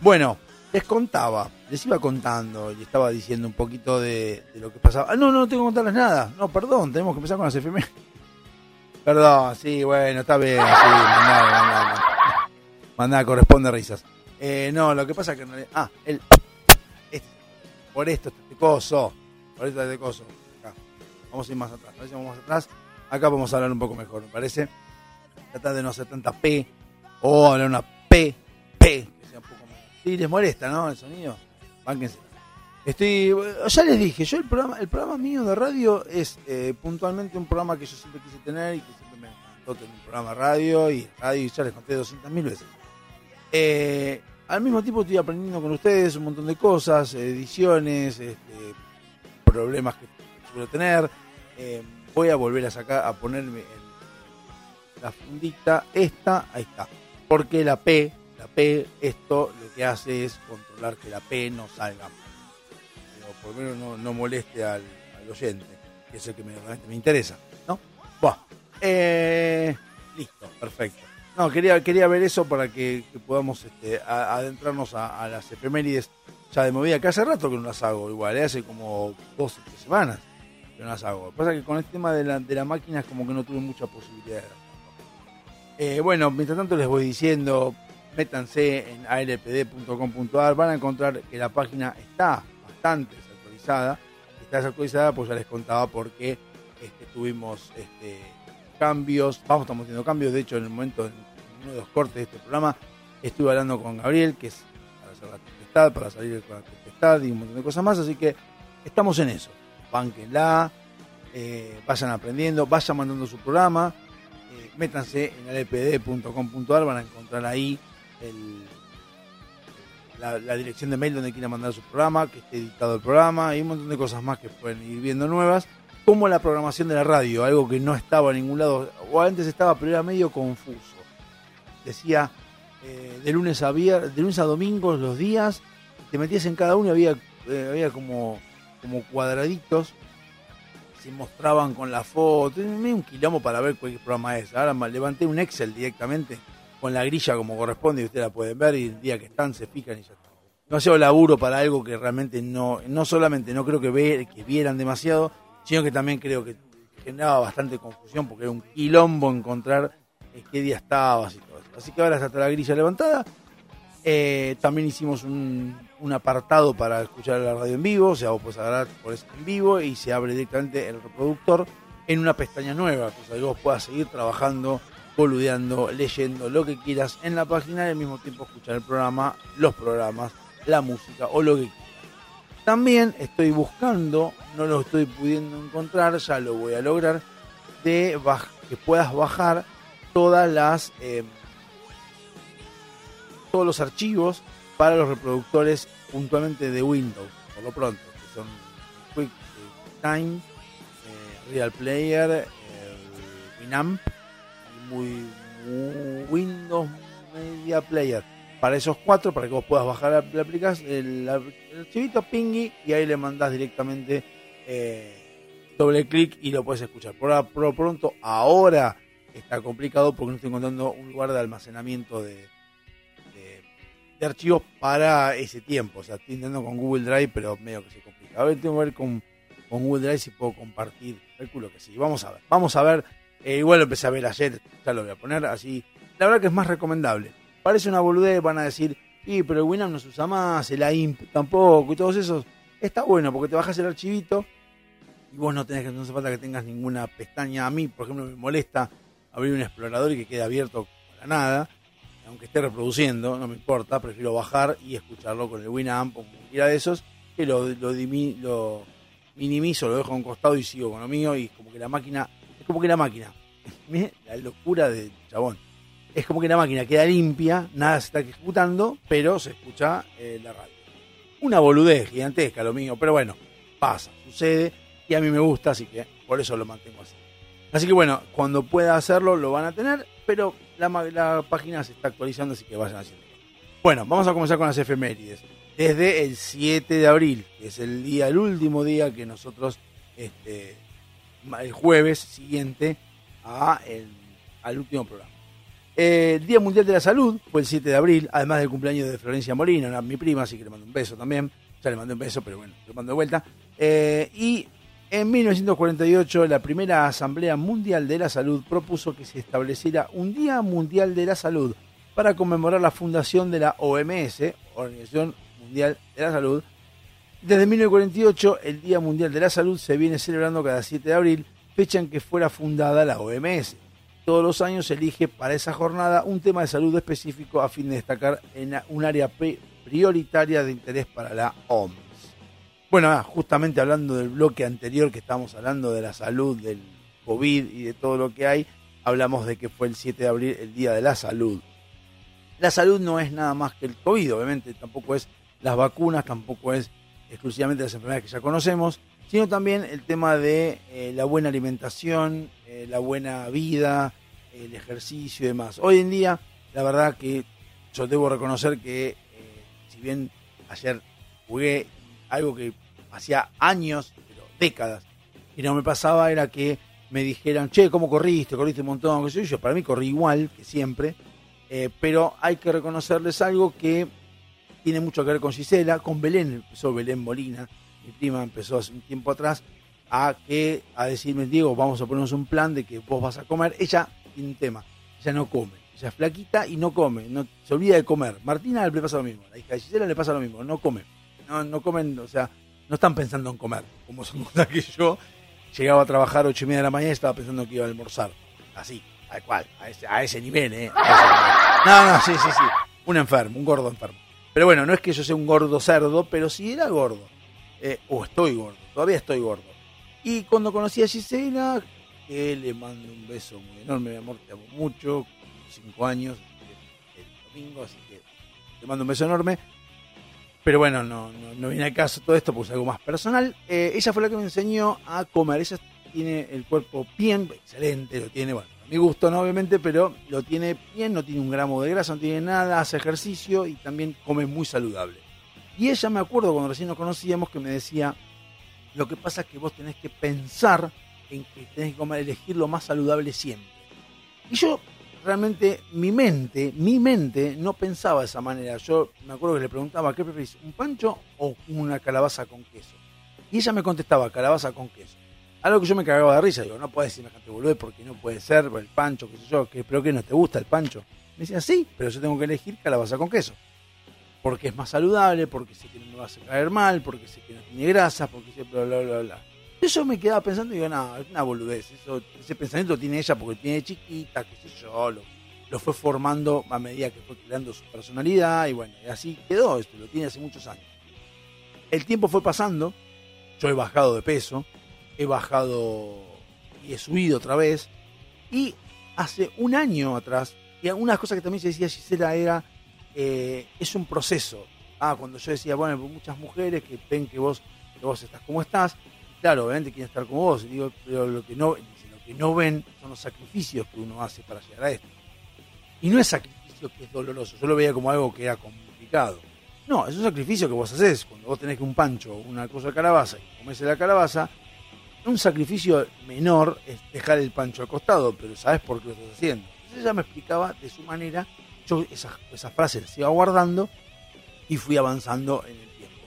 Bueno, les contaba, les iba contando y estaba diciendo un poquito de, lo que pasaba. Ah, no, no, tengo que contarles nada. No, perdón, tenemos que empezar con las FM. *laughs* Perdón, sí, bueno, está bien, sí, mandá, mandá, mandá. Corresponde risas. Eh, no, lo que pasa es que en realidad- Ah, el. Este, por esto, este coso. Por esto, este coso. Acá. Vamos a ir más atrás. A ver si vamos más atrás. Acá vamos a hablar un poco mejor, me parece. Tratar de no hacer tanta P. O hablar una P. P. Les molesta, ¿no? El sonido. Bánquense. Estoy. Ya les dije, yo el programa, el programa mío de radio es eh, puntualmente un programa que yo siempre quise tener y que siempre me encantó tener un programa radio y radio y ya les conté 200 mil veces. Eh, al mismo tiempo estoy aprendiendo con ustedes un montón de cosas, ediciones, este, problemas que suelo tener. Eh, voy a volver a sacar, a ponerme en la fundita esta, ahí está. Porque la P, P, esto lo que hace es controlar que la P no salga mal. Por lo menos no, moleste al, al oyente, que es el que me, realmente me interesa, ¿no? Buah. Eh, listo, perfecto. No, quería, quería ver eso para que, podamos este, adentrarnos a, las efemérides ya de movida, que hace rato que no las hago igual, ¿eh? hace como dos o tres semanas que no las hago. Lo que pasa es que con el tema de la, de la máquina es como que no tuve mucha posibilidad de. Eh, bueno, mientras tanto les voy diciendo, métanse en alpd.com.ar, van a encontrar que la página está bastante desactualizada. Está desactualizada, pues ya les contaba porque este, tuvimos este, cambios, vamos, estamos teniendo cambios, de hecho en el momento, en uno de los cortes de este programa, estuve hablando con Gabriel, que es para hacer la tempestad, para salir con la tempestad y un montón de cosas más, así que estamos en eso. Bánquenla, eh, vayan aprendiendo, vayan mandando su programa, eh, métanse en lpd.com.ar, van a encontrar ahí la, dirección de mail donde quieran mandar su programa, que esté editado el programa y un montón de cosas más que pueden ir viendo nuevas, como la programación de la radio, algo que no estaba en ningún lado, o antes estaba, pero era medio confuso. Decía eh, de lunes a vier- de lunes a domingos los días, te metías en cada uno y había, eh, había como, como cuadraditos se mostraban con la foto, un quilombo para ver cuál programa es. Ahora levanté un Excel directamente con la grilla como corresponde y ustedes la pueden ver y el día que están se fijan y ya está. Demasiado laburo para algo que realmente no, no solamente no creo que, ve, que vieran demasiado, sino que también creo que generaba bastante confusión porque era un quilombo encontrar en qué día estabas y todo eso. Así que ahora está la grilla levantada. Eh, también hicimos un, un apartado para escuchar la radio en vivo, o sea, vos podés agarrar por eso en vivo y se abre directamente el reproductor en una pestaña nueva, cosa que vos puedas seguir trabajando, boludeando, leyendo lo que quieras en la página y al mismo tiempo escuchar el programa, los programas, la música o lo que quieras. También estoy buscando, no lo estoy pudiendo encontrar, ya lo voy a lograr, de que puedas bajar todas las eh, todos los archivos para los reproductores puntualmente de Windows, por lo pronto, que son Quick eh, Real Player, eh, Winamp muy, Windows Media Player. Para esos cuatro, para que vos puedas bajar la, aplicación, el, archivito pingui y ahí le mandás directamente eh, doble clic y lo puedes escuchar. Por, a- por pronto, ahora está complicado porque no estoy encontrando un lugar de almacenamiento de, de, de archivos para ese tiempo. O sea, estoy intentando con Google Drive, pero medio que se complica. A ver, tengo que ver con, con Google Drive si puedo compartir. Calculo que sí. Vamos a ver. Vamos a ver. Eh, igual lo empecé a ver ayer, ya lo voy a poner así. La verdad que es más recomendable. Parece una boludez, van a decir, sí, pero el Winamp no se usa más, el AIMP tampoco, y todos esos. Está bueno porque te bajas el archivito y vos no tenés que, no hace falta que tengas ninguna pestaña. A mí, por ejemplo, me molesta abrir un explorador y que quede abierto para nada, aunque esté reproduciendo, no me importa, prefiero bajar y escucharlo con el Winamp o cualquiera de esos, que lo, lo, lo minimizo, lo dejo a un costado y sigo con lo mío y como que la máquina, como que la máquina, mirá *laughs* la locura del chabón, es como que la máquina queda limpia, nada se está ejecutando, pero se escucha eh, la radio. Una boludez gigantesca lo mío, pero bueno, pasa, sucede y a mí me gusta, así que por eso lo mantengo así. Así que bueno, cuando pueda hacerlo lo van a tener, pero la, la página se está actualizando, así que vayan haciendo. Bueno, vamos a comenzar con las efemérides. Desde el 7 de abril, que es el día, el último día que nosotros, este, el jueves siguiente a el- al último programa. Eh, el Día Mundial de la Salud fue el 7 de abril, además del cumpleaños de Florencia Molina, mi prima, así que le mando un beso también. Ya le mandé un beso, pero bueno, le mando de vuelta. Eh, y en 1948, la primera Asamblea Mundial de la Salud propuso que se estableciera un Día Mundial de la Salud para conmemorar la fundación de la OMS, Organización Mundial de la Salud. Desde 1948, el Día Mundial de la Salud se viene celebrando cada 7 de abril, fecha en que fuera fundada la OMS. Todos los años se elige para esa jornada un tema de salud específico a fin de destacar en un área pri- prioritaria de interés para la OMS. Bueno, ah, justamente hablando del bloque anterior que estábamos hablando de la salud, del COVID y de todo lo que hay, hablamos de que fue el 7 de abril el Día de la Salud. La salud no es nada más que el COVID, obviamente, tampoco es las vacunas, tampoco es exclusivamente las enfermedades que ya conocemos, sino también el tema de eh, la buena alimentación, eh, la buena vida, el ejercicio y demás. Hoy en día, la verdad que yo debo reconocer que, eh, si bien ayer jugué algo que hacía años, pero décadas, y no me pasaba era que me dijeran, che, ¿cómo corriste? Corriste un montón, qué yo. Para mí corrí igual que siempre, pero hay que reconocerles algo que tiene mucho que ver con Gisela, con Belén, empezó Belén Molina, mi prima empezó hace un tiempo atrás a que a decirme, Diego, vamos a ponernos un plan de que vos vas a comer. Ella tiene un tema, ella no come, ella es flaquita y no come, no, se olvida de comer. Martina le pasa lo mismo, la hija de Gisela le pasa lo mismo, no come, no, no comen, o sea, no están pensando en comer, como son cosas que yo llegaba a trabajar a ocho y media de la mañana y estaba pensando que iba a almorzar, así, tal cual, a ese, a ese nivel, ¿eh? A ese nivel. No, no, sí, sí, sí, un enfermo, un gordo enfermo. Pero bueno, no es que yo sea un gordo cerdo, pero sí era gordo. Eh, o estoy gordo, todavía estoy gordo. Y cuando conocí a Gisela, que le mando un beso muy enorme, mi amor, te amo mucho, cinco años, el, el domingo, así que te mando un beso enorme. Pero bueno, no, no, no viene al caso todo esto porque es algo más personal. Eh, ella fue la que me enseñó a comer. Ella tiene el cuerpo bien, excelente, lo tiene, bueno, mi gusto no, obviamente, pero lo tiene bien, no tiene un gramo de grasa, no tiene nada, hace ejercicio y también come muy saludable. Y ella me acuerdo cuando recién nos conocíamos que me decía, lo que pasa es que vos tenés que pensar en que tenés que comer, elegir lo más saludable siempre. Y yo realmente, mi mente, mi mente no pensaba de esa manera. Yo me acuerdo que le preguntaba, ¿qué preferís? ¿Un pancho o una calabaza con queso? Y ella me contestaba, calabaza con queso. Algo que yo me cagaba de risa, digo, no puedes decirme que te boludo porque no puede ser, el pancho, qué sé yo, que, pero que no te gusta el pancho. Me decía, sí, pero yo tengo que elegir calabaza con queso. Porque es más saludable, porque sé que no me vas a caer mal, porque sé que no tiene grasa, porque sé bla, bla, bla, bla. Eso me quedaba pensando y digo, no, es una boludez. Eso, ese pensamiento lo tiene ella porque tiene chiquita, qué sé yo, lo, lo fue formando a medida que fue creando su personalidad y bueno, y así quedó esto, lo tiene hace muchos años. El tiempo fue pasando, yo he bajado de peso, he bajado y he subido otra vez, y hace un año atrás, y algunas cosas que también se decía Gisela era, eh, es un proceso. Ah, cuando yo decía, bueno, hay muchas mujeres que ven que vos, que vos estás como estás, claro, obviamente quieren estar como vos, digo, pero lo que no, lo que no ven son los sacrificios que uno hace para llegar a esto. Y no es sacrificio que es doloroso, yo lo veía como algo que era complicado. No, es un sacrificio que vos haces cuando vos tenés un pancho o una cosa de calabaza y comés la calabaza. Un sacrificio menor es dejar el pancho al costado, pero sabes por qué lo estás haciendo. Entonces ella me explicaba de su manera, yo esas, esas frases las iba guardando y fui avanzando en el tiempo.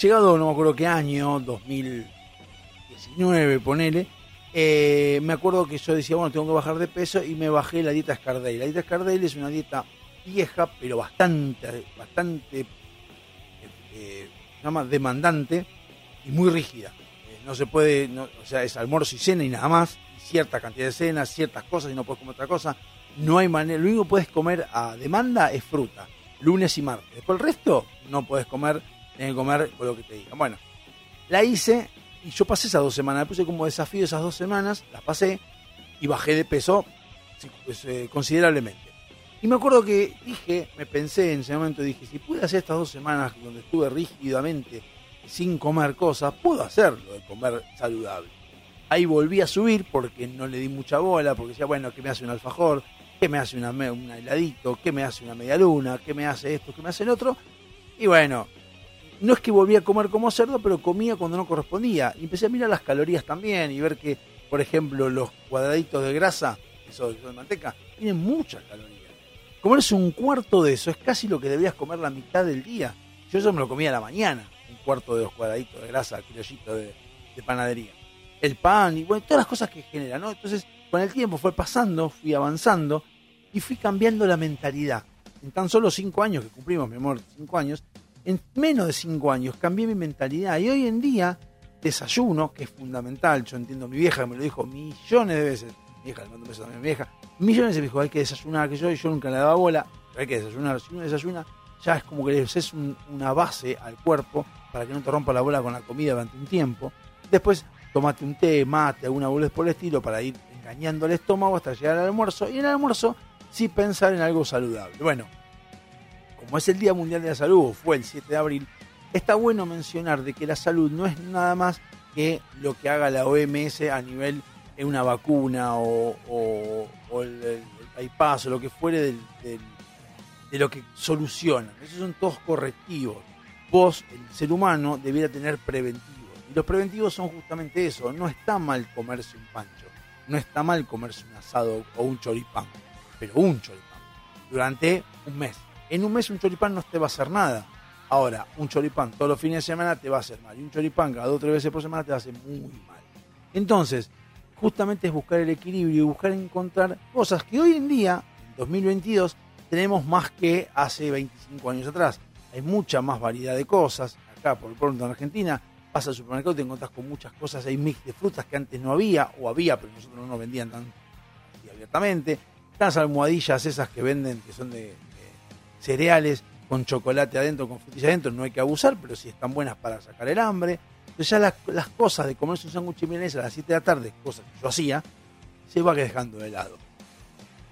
Llegado, no me acuerdo qué año, 2019, ponele, eh, me acuerdo que yo decía, bueno, tengo que bajar de peso y me bajé la dieta Scardale. La dieta Scardale es una dieta vieja, pero bastante, bastante, eh, llama demandante y muy rígida. No se puede, o sea, es almuerzo y cena y nada más, cierta cantidad de cenas, ciertas cosas y no puedes comer otra cosa. No hay manera, lo único que puedes comer a demanda es fruta, lunes y martes. Después el resto no puedes comer, tienes que comer con lo que te digan. Bueno, la hice y yo pasé esas dos semanas, me puse como desafío esas dos semanas, las pasé y bajé de peso pues, eh, considerablemente. Y me acuerdo que dije, me pensé en ese momento, dije, si pude hacer estas dos semanas donde estuve rígidamente sin comer cosas, puedo hacerlo de comer saludable. Ahí volví a subir porque no le di mucha bola, porque decía, bueno, ¿qué me hace un alfajor? ¿Qué me hace una, un heladito? ¿Qué me hace una media luna? ¿Qué me hace esto? ¿Qué me hace el otro? Y bueno, no es que volví a comer como cerdo, pero comía cuando no correspondía. Y empecé a mirar las calorías también y ver que, por ejemplo, los cuadraditos de grasa, eso de manteca, tienen muchas calorías. Comerse un cuarto de eso es casi lo que deberías comer la mitad del día. Yo eso me lo comía a la mañana, un cuarto de los cuadraditos de grasa, criollito de, de panadería. El pan y bueno, todas las cosas que genera, ¿no? Entonces, con el tiempo fue pasando, fui avanzando y fui cambiando la mentalidad. En tan solo cinco años que cumplimos, mi amor, cinco años, en menos de cinco años cambié mi mentalidad y hoy en día desayuno, que es fundamental, yo entiendo, mi vieja me lo dijo millones de veces, mi vieja, le mando un beso a mi vieja, millones de dijo, hay que desayunar, que yo, yo nunca le daba bola, hay que desayunar, si uno desayuna, ya es como que le haces un- una base al cuerpo para que no te rompa la bola con la comida durante un tiempo, después tomate un té, mate, alguna boludez por el estilo para ir engañando el estómago hasta llegar al almuerzo, y en el almuerzo sí pensar en algo saludable. Bueno, como es el Día Mundial de la Salud, o fue el 7 de abril, está bueno mencionar de que la salud no es nada más que lo que haga la OMS a nivel de una vacuna o, el, bypass o lo que fuere del- de lo que solucionan. Esos son todos correctivos. Vos, el ser humano, debiera tener preventivos. Y los preventivos son justamente eso. No está mal comerse un pancho. No está mal comerse un asado o un choripán. Pero un choripán. Durante un mes. En un mes un choripán no te va a hacer nada. Ahora, un choripán todos los fines de semana te va a hacer mal. Y un choripán cada dos o tres veces por semana te va a hacer muy mal. Entonces, justamente es buscar el equilibrio y buscar encontrar cosas que hoy en día, en 2022, tenemos más que hace 25 años atrás. Hay mucha más variedad de cosas. Acá, por pronto en Argentina, vas al supermercado y te encontrás con muchas cosas. Hay mix de frutas que antes no había, o había, pero nosotros no nos vendían tan abiertamente. Las almohadillas esas que venden, que son de, cereales, con chocolate adentro, con frutilla adentro, no hay que abusar, pero sí están buenas para sacar el hambre. Entonces ya las, cosas de comerse un sándwich milanesa a las 7 de la tarde, cosas que yo hacía, se va dejando de lado.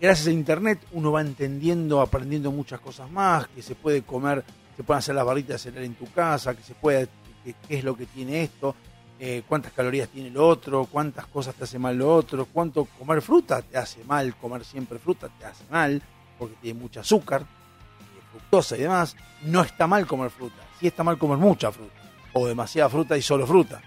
Gracias a internet uno va entendiendo, aprendiendo muchas cosas más, que se puede comer, se pueden hacer las barritas de cereal en tu casa, que se puede, que- qué es lo que tiene esto, eh, cuántas calorías tiene lo otro, cuántas cosas te hace mal lo otro, cuánto comer fruta te hace mal, comer siempre fruta te hace mal, porque tiene mucho azúcar, fructosa y demás. No está mal comer fruta, sí está mal comer mucha fruta, o demasiada fruta y solo fruta.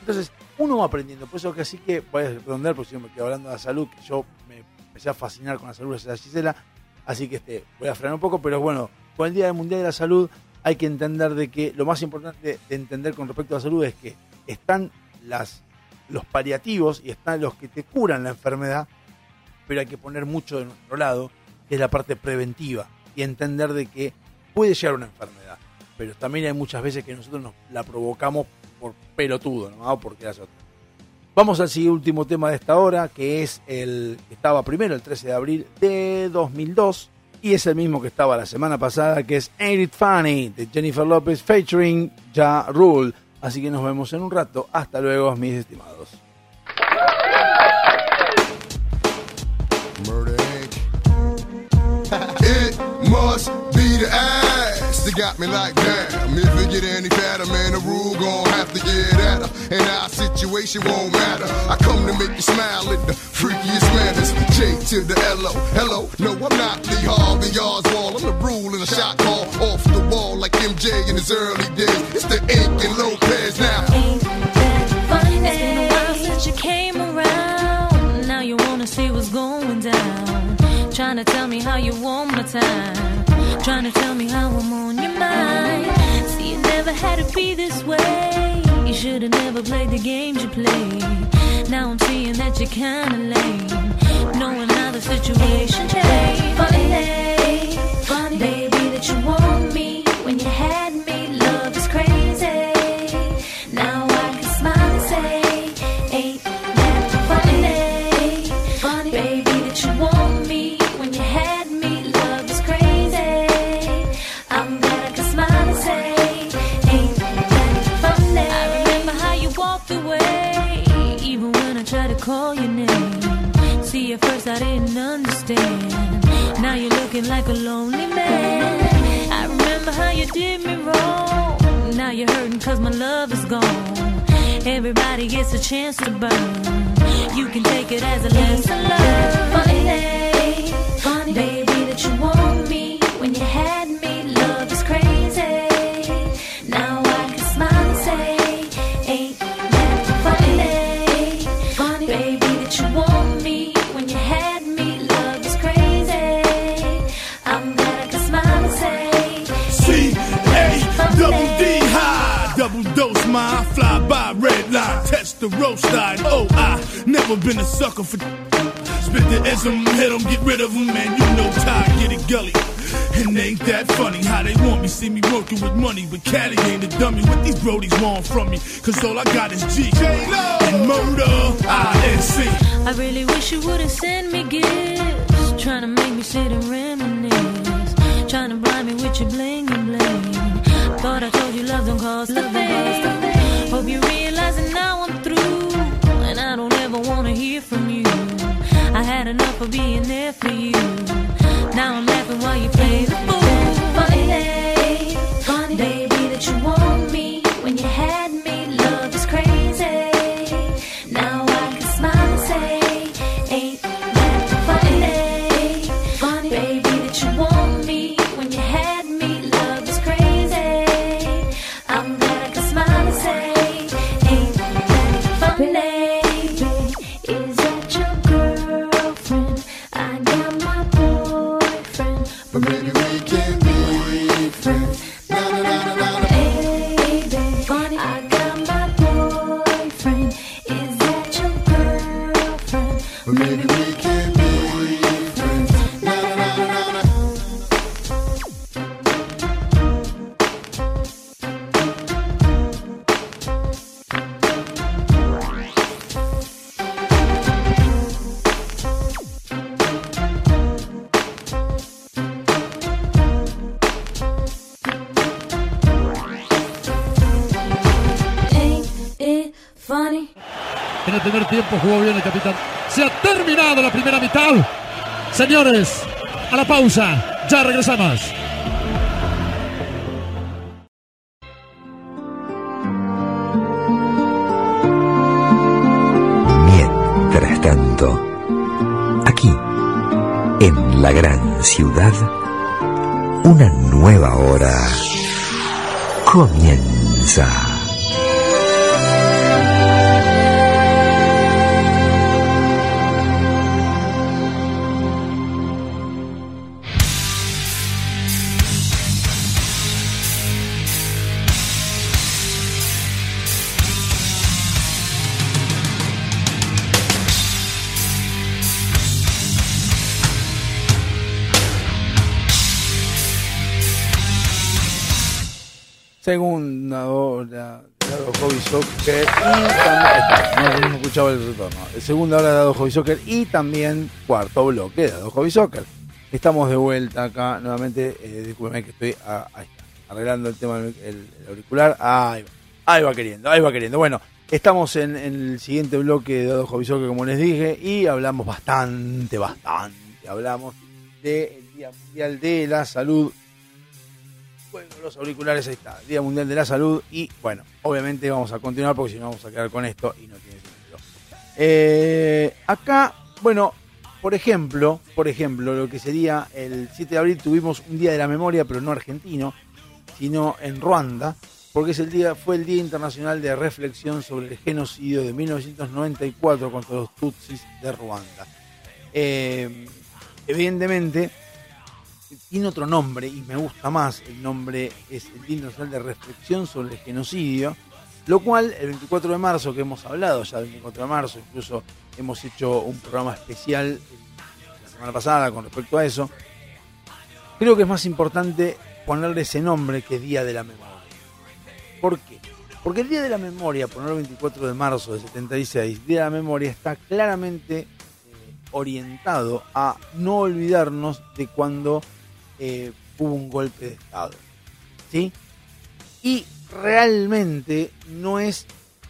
Entonces, uno va aprendiendo, por eso que así que voy a redondear, porque si no me quedo hablando de la salud, que yo me empecé a fascinar con la salud gracias a Gisela, así que este, voy a frenar un poco, pero bueno, con el Día del Mundial de la Salud hay que entender de que lo más importante de entender con respecto a la salud es que están las, los paliativos y están los que te curan la enfermedad, pero hay que poner mucho de nuestro lado, que es la parte preventiva, y entender de que puede llegar una enfermedad, pero también hay muchas veces que nosotros nos la provocamos por pelotudo, ¿no? O porque hace otra. Vamos al siguiente último tema de esta hora, que es el que estaba primero, el 13 de abril de 2002, y es el mismo que estaba la semana pasada, que es Ain't It Funny, de Jennifer Lopez featuring Ja Rule. Así que nos vemos en un rato. Hasta luego, mis estimados. Murder *laughs* it must be the got me like damn. If it get any fatter, man, the rule gon' have to get at her. And our situation won't matter. I come to make you smile in the freakiest manners. J to the L-O. Hello, no, I'm not Lee Harvey Oswald. I'm the rule in a shot call off the wall like MJ in his early days. It's the Ink and Lopez now. Ain't that funny? It's been a while since you came around. Now you wanna see what's going down. Trying to tell me how you want my time. Trying to tell me how I'm on had to be this way. You should have never played the games you played. Now I'm seeing that you're kinda lame. Knowing how the situation changed. Funny, funny, baby, that you want me a lonely man. I remember how you did me wrong. Now you're hurting cause my love is gone. Everybody gets a chance to burn. You can take it as a lesson learned. Funny, funny, baby, that you want me the roast line. Oh, I never been a sucker for. Spit the ism, hit 'em, get rid of of 'em, man. You know Ty, get it gully. And ain't that funny how they want me, see me working with money, but Caddy ain't a dummy. What these brodies want from me? Cause all I got is G. And murder, I really wish you would've sent me gifts. Trying to make me sit and reminisce. Trying to blind me with your bling and bling. Thought I told you love don't cost a thing. Had enough of being there for you. Now I'm laughing while you play fool. Se ha terminado la primera mitad. Señores, a la pausa. Ya regresamos. Mientras tanto, aquí, en la gran ciudad, una nueva hora comienza. De Dado Hobby Soccer y no, no hemos escuchado el retorno. Segunda hora de Dado Hobby Soccer y también cuarto bloque de Dado Hobby Soccer. Estamos de vuelta acá nuevamente. Eh, discúlpeme que estoy arreglando el tema del el- auricular. Ahí va, ahí va queriendo, ahí va queriendo. Bueno, estamos en, el siguiente bloque de Dado Hobby Soccer, como les dije, y hablamos bastante, bastante. Hablamos del Día Mundial de la Salud los auriculares ahí está, Día Mundial de la Salud y bueno, obviamente vamos a continuar porque si no vamos a quedar con esto y no tiene sentido. Eh, acá, bueno, por ejemplo, por ejemplo, lo que sería el 7 de abril tuvimos un Día de la Memoria, pero no argentino, sino en Ruanda, porque es el día, fue el Día Internacional de Reflexión sobre el genocidio de 1994 contra los Tutsis de Ruanda. Eh, evidentemente, tiene otro nombre y me gusta más. El nombre es el Día Internacional de Reflexión sobre el Genocidio, lo cual el 24 de marzo, que hemos hablado ya del 24 de marzo, incluso hemos hecho un programa especial la semana pasada con respecto a eso, creo que es más importante ponerle ese nombre que Día de la Memoria. ¿Por qué? Porque el Día de la Memoria, ponerlo el 24 de marzo de 76, Día de la Memoria está claramente orientado a no olvidarnos de cuando eh, hubo un golpe de Estado. ¿Sí? Y realmente no es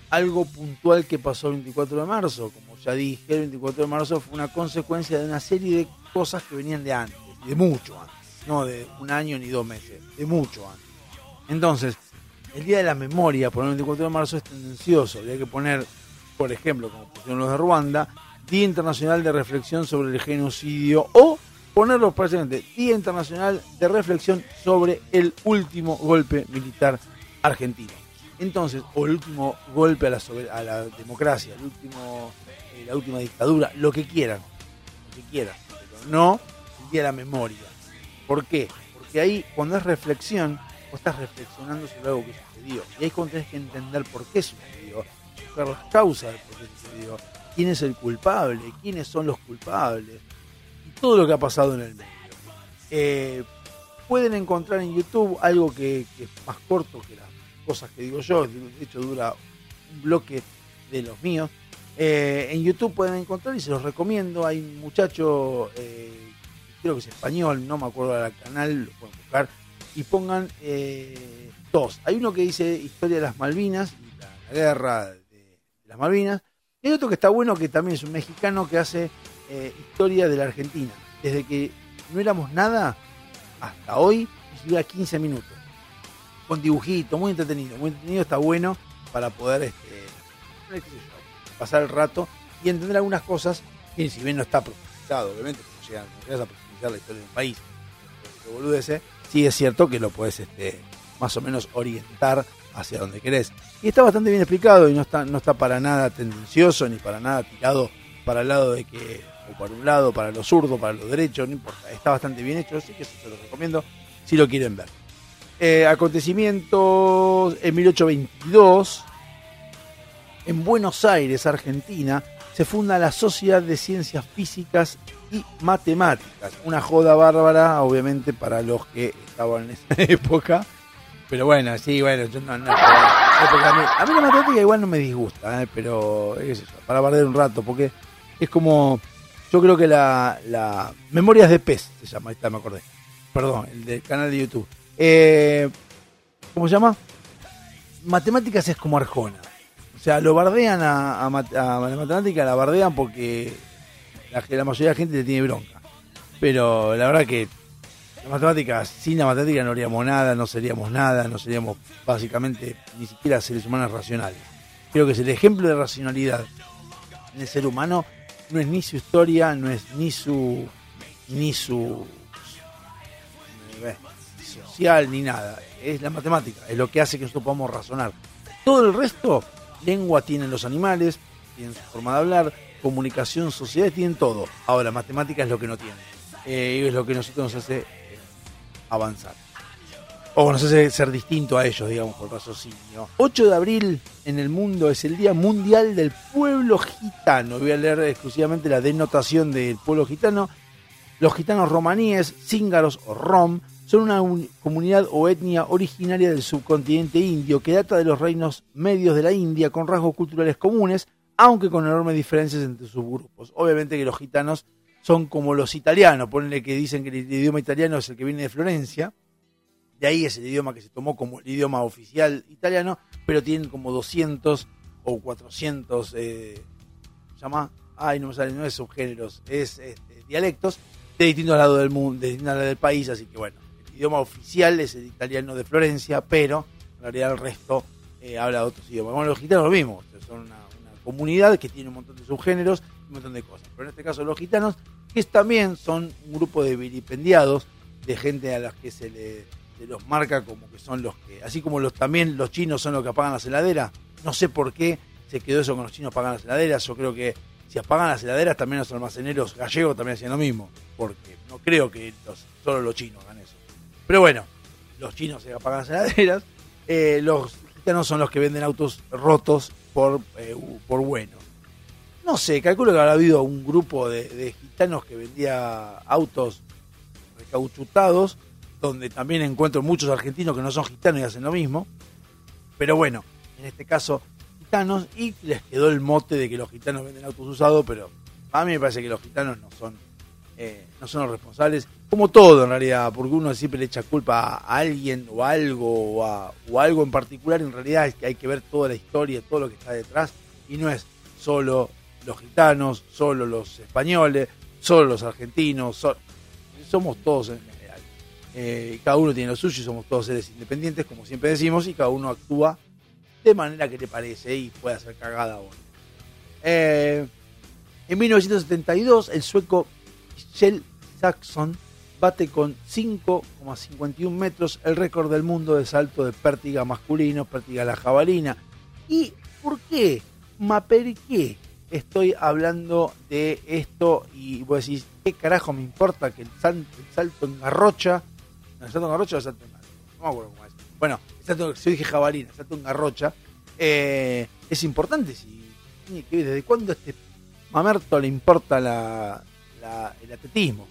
algo puntual que pasó el 24 de marzo. Como ya dije, el 24 de marzo fue una consecuencia de una serie de cosas que venían de antes, de mucho antes, no de un año ni dos meses, de mucho antes. Entonces, el Día de la Memoria, por el 24 de marzo, es tendencioso. Habría que poner, por ejemplo, como pusieron los de Ruanda, Día Internacional de Reflexión sobre el Genocidio o ponerlo precisamente Día Internacional de Reflexión sobre el último golpe militar argentino. Entonces, o el último golpe a la, a la democracia, el último, eh, la última dictadura, lo que quieran, lo que quieran, pero no el Día de la Memoria. ¿Por qué? Porque ahí, cuando es reflexión, vos estás reflexionando sobre algo que sucedió. Y ahí es cuando tenés que entender por qué sucedió, buscar las causas de por qué sucedió, quién es el culpable, quiénes son los culpables, todo lo que ha pasado en el medio. Eh, pueden encontrar en YouTube algo que, es más corto que las cosas que digo yo, de hecho dura un bloque de los míos. Eh, en YouTube pueden encontrar y se los recomiendo. Hay un muchacho, eh, creo que es español, no me acuerdo del canal, lo pueden buscar. Y pongan dos. Hay uno que dice Historia de las Malvinas, la guerra de, de las Malvinas. Y hay otro que está bueno, que también es un mexicano que hace eh, historia de la Argentina. Desde que no éramos nada hasta hoy, y dura 15 minutos. Con dibujito, muy entretenido. Muy entretenido, está bueno para poder este, pasar el rato y entender algunas cosas que si bien no está profundizado, obviamente, no llegas a profundizar la historia del país, que boludece, sí es cierto que lo puedes este, más o menos orientar hacia donde querés. Y está bastante bien explicado y no está, no está para nada tendencioso ni para nada tirado para el lado de que, o para un lado, para lo zurdo, para lo derecho, no importa. Está bastante bien hecho, así que eso se lo recomiendo si lo quieren ver. Eh, acontecimientos en 1822, en Buenos Aires, Argentina, se funda la Sociedad de Ciencias Físicas y Matemáticas. Una joda bárbara, obviamente, para los que estaban en esa *laughs* época. Pero bueno, sí, bueno, yo no. no a, mí, la matemática igual no me disgusta, ¿eh? pero sé yo, para barrer un rato, porque es como. Yo creo que la, la Memorias de Pez se llama, ahí está, me acordé. Perdón, el del canal de YouTube. Eh, ¿Cómo se llama? Matemáticas es como Arjona. O sea, lo bardean a, a la matemática, la bardean porque la, la mayoría de la gente le tiene bronca. Pero la verdad que la matemática, sin la matemática no haríamos nada, no seríamos nada, no seríamos básicamente ni siquiera seres humanos racionales. Creo que es el ejemplo de racionalidad en el ser humano, no es ni su historia, no es ni su ni su eh, social ni nada, es la matemática, es lo que hace que nosotros podamos razonar. Todo el resto, lengua tienen los animales, tienen su forma de hablar, comunicación, sociedad, tienen todo. Ahora, matemática es lo que no tienen. Eh, es lo que nosotros nos hace avanzar. O nos hace ser distinto a ellos, digamos, por raciocinio. 8 de abril en el mundo es el Día Mundial del Pueblo Gitano. Voy a leer exclusivamente la denotación del pueblo gitano. Los gitanos romaníes, cíngaros o rom, son una un- comunidad o etnia originaria del subcontinente indio que data de los reinos medios de la India con rasgos culturales comunes, aunque con enormes diferencias entre sus grupos. Obviamente que los gitanos son como los italianos, ponle que dicen que el idioma italiano es el que viene de Florencia, de ahí es el idioma que se tomó como el idioma oficial italiano, pero tienen como 200 o 400, eh, ¿se llama? Ay, no me sale, no es subgéneros, es este, dialectos de distintos lados del mundo, de distintos lados del país, así que bueno, el idioma oficial es el italiano de Florencia, pero en realidad el resto eh, habla otros idiomas. Bueno, los gitanos lo mismo, son una, una comunidad que tiene un montón de subgéneros, un montón de cosas, pero en este caso los gitanos, que también son un grupo de vilipendiados, de gente a las que se le se los marca como que son los que, así como los también los chinos son los que apagan las heladeras, no sé por qué se quedó eso con los chinos apagan las heladeras, yo creo que si apagan las heladeras también los almaceneros gallegos también hacían lo mismo, porque no creo que solo los chinos hagan eso. Pero bueno, los chinos se apagan las heladeras, eh, los gitanos son los que venden autos rotos por, eh, por bueno. No sé, calculo que habrá habido un grupo de gitanos que vendía autos recauchutados, donde también encuentro muchos argentinos que no son gitanos y hacen lo mismo. Pero bueno, en este caso, gitanos, y les quedó el mote de que los gitanos venden autos usados, pero a mí me parece que los gitanos no son eh, no son los responsables, como todo en realidad, porque uno siempre le echa culpa a alguien o algo o, a, o algo en particular, en realidad es que hay que ver toda la historia, todo lo que está detrás, y no es solo los gitanos, solo los españoles, solo los argentinos, so- somos todos en. Eh, cada uno tiene lo suyo somos todos seres independientes, como siempre decimos, y cada uno actúa de manera que le parece y puede hacer cagada o. Eh, en 1972, el sueco Michel Saxon bate con 5,51 metros el récord del mundo de salto de pértiga masculino, pértiga la jabalina. ¿Y por qué? Ma, ¿per qué estoy hablando de esto? Y vos decís, ¿qué carajo me importa que el, el salto en garrocha? No, el salto garrocha o el salto garrocha. No me acuerdo cómo es. Bueno, el salto, dije jabalina, el salto garrocha, eh, es importante. Si, tiene que ver ¿Desde cuándo a este mamerto le importa la, la- el atletismo?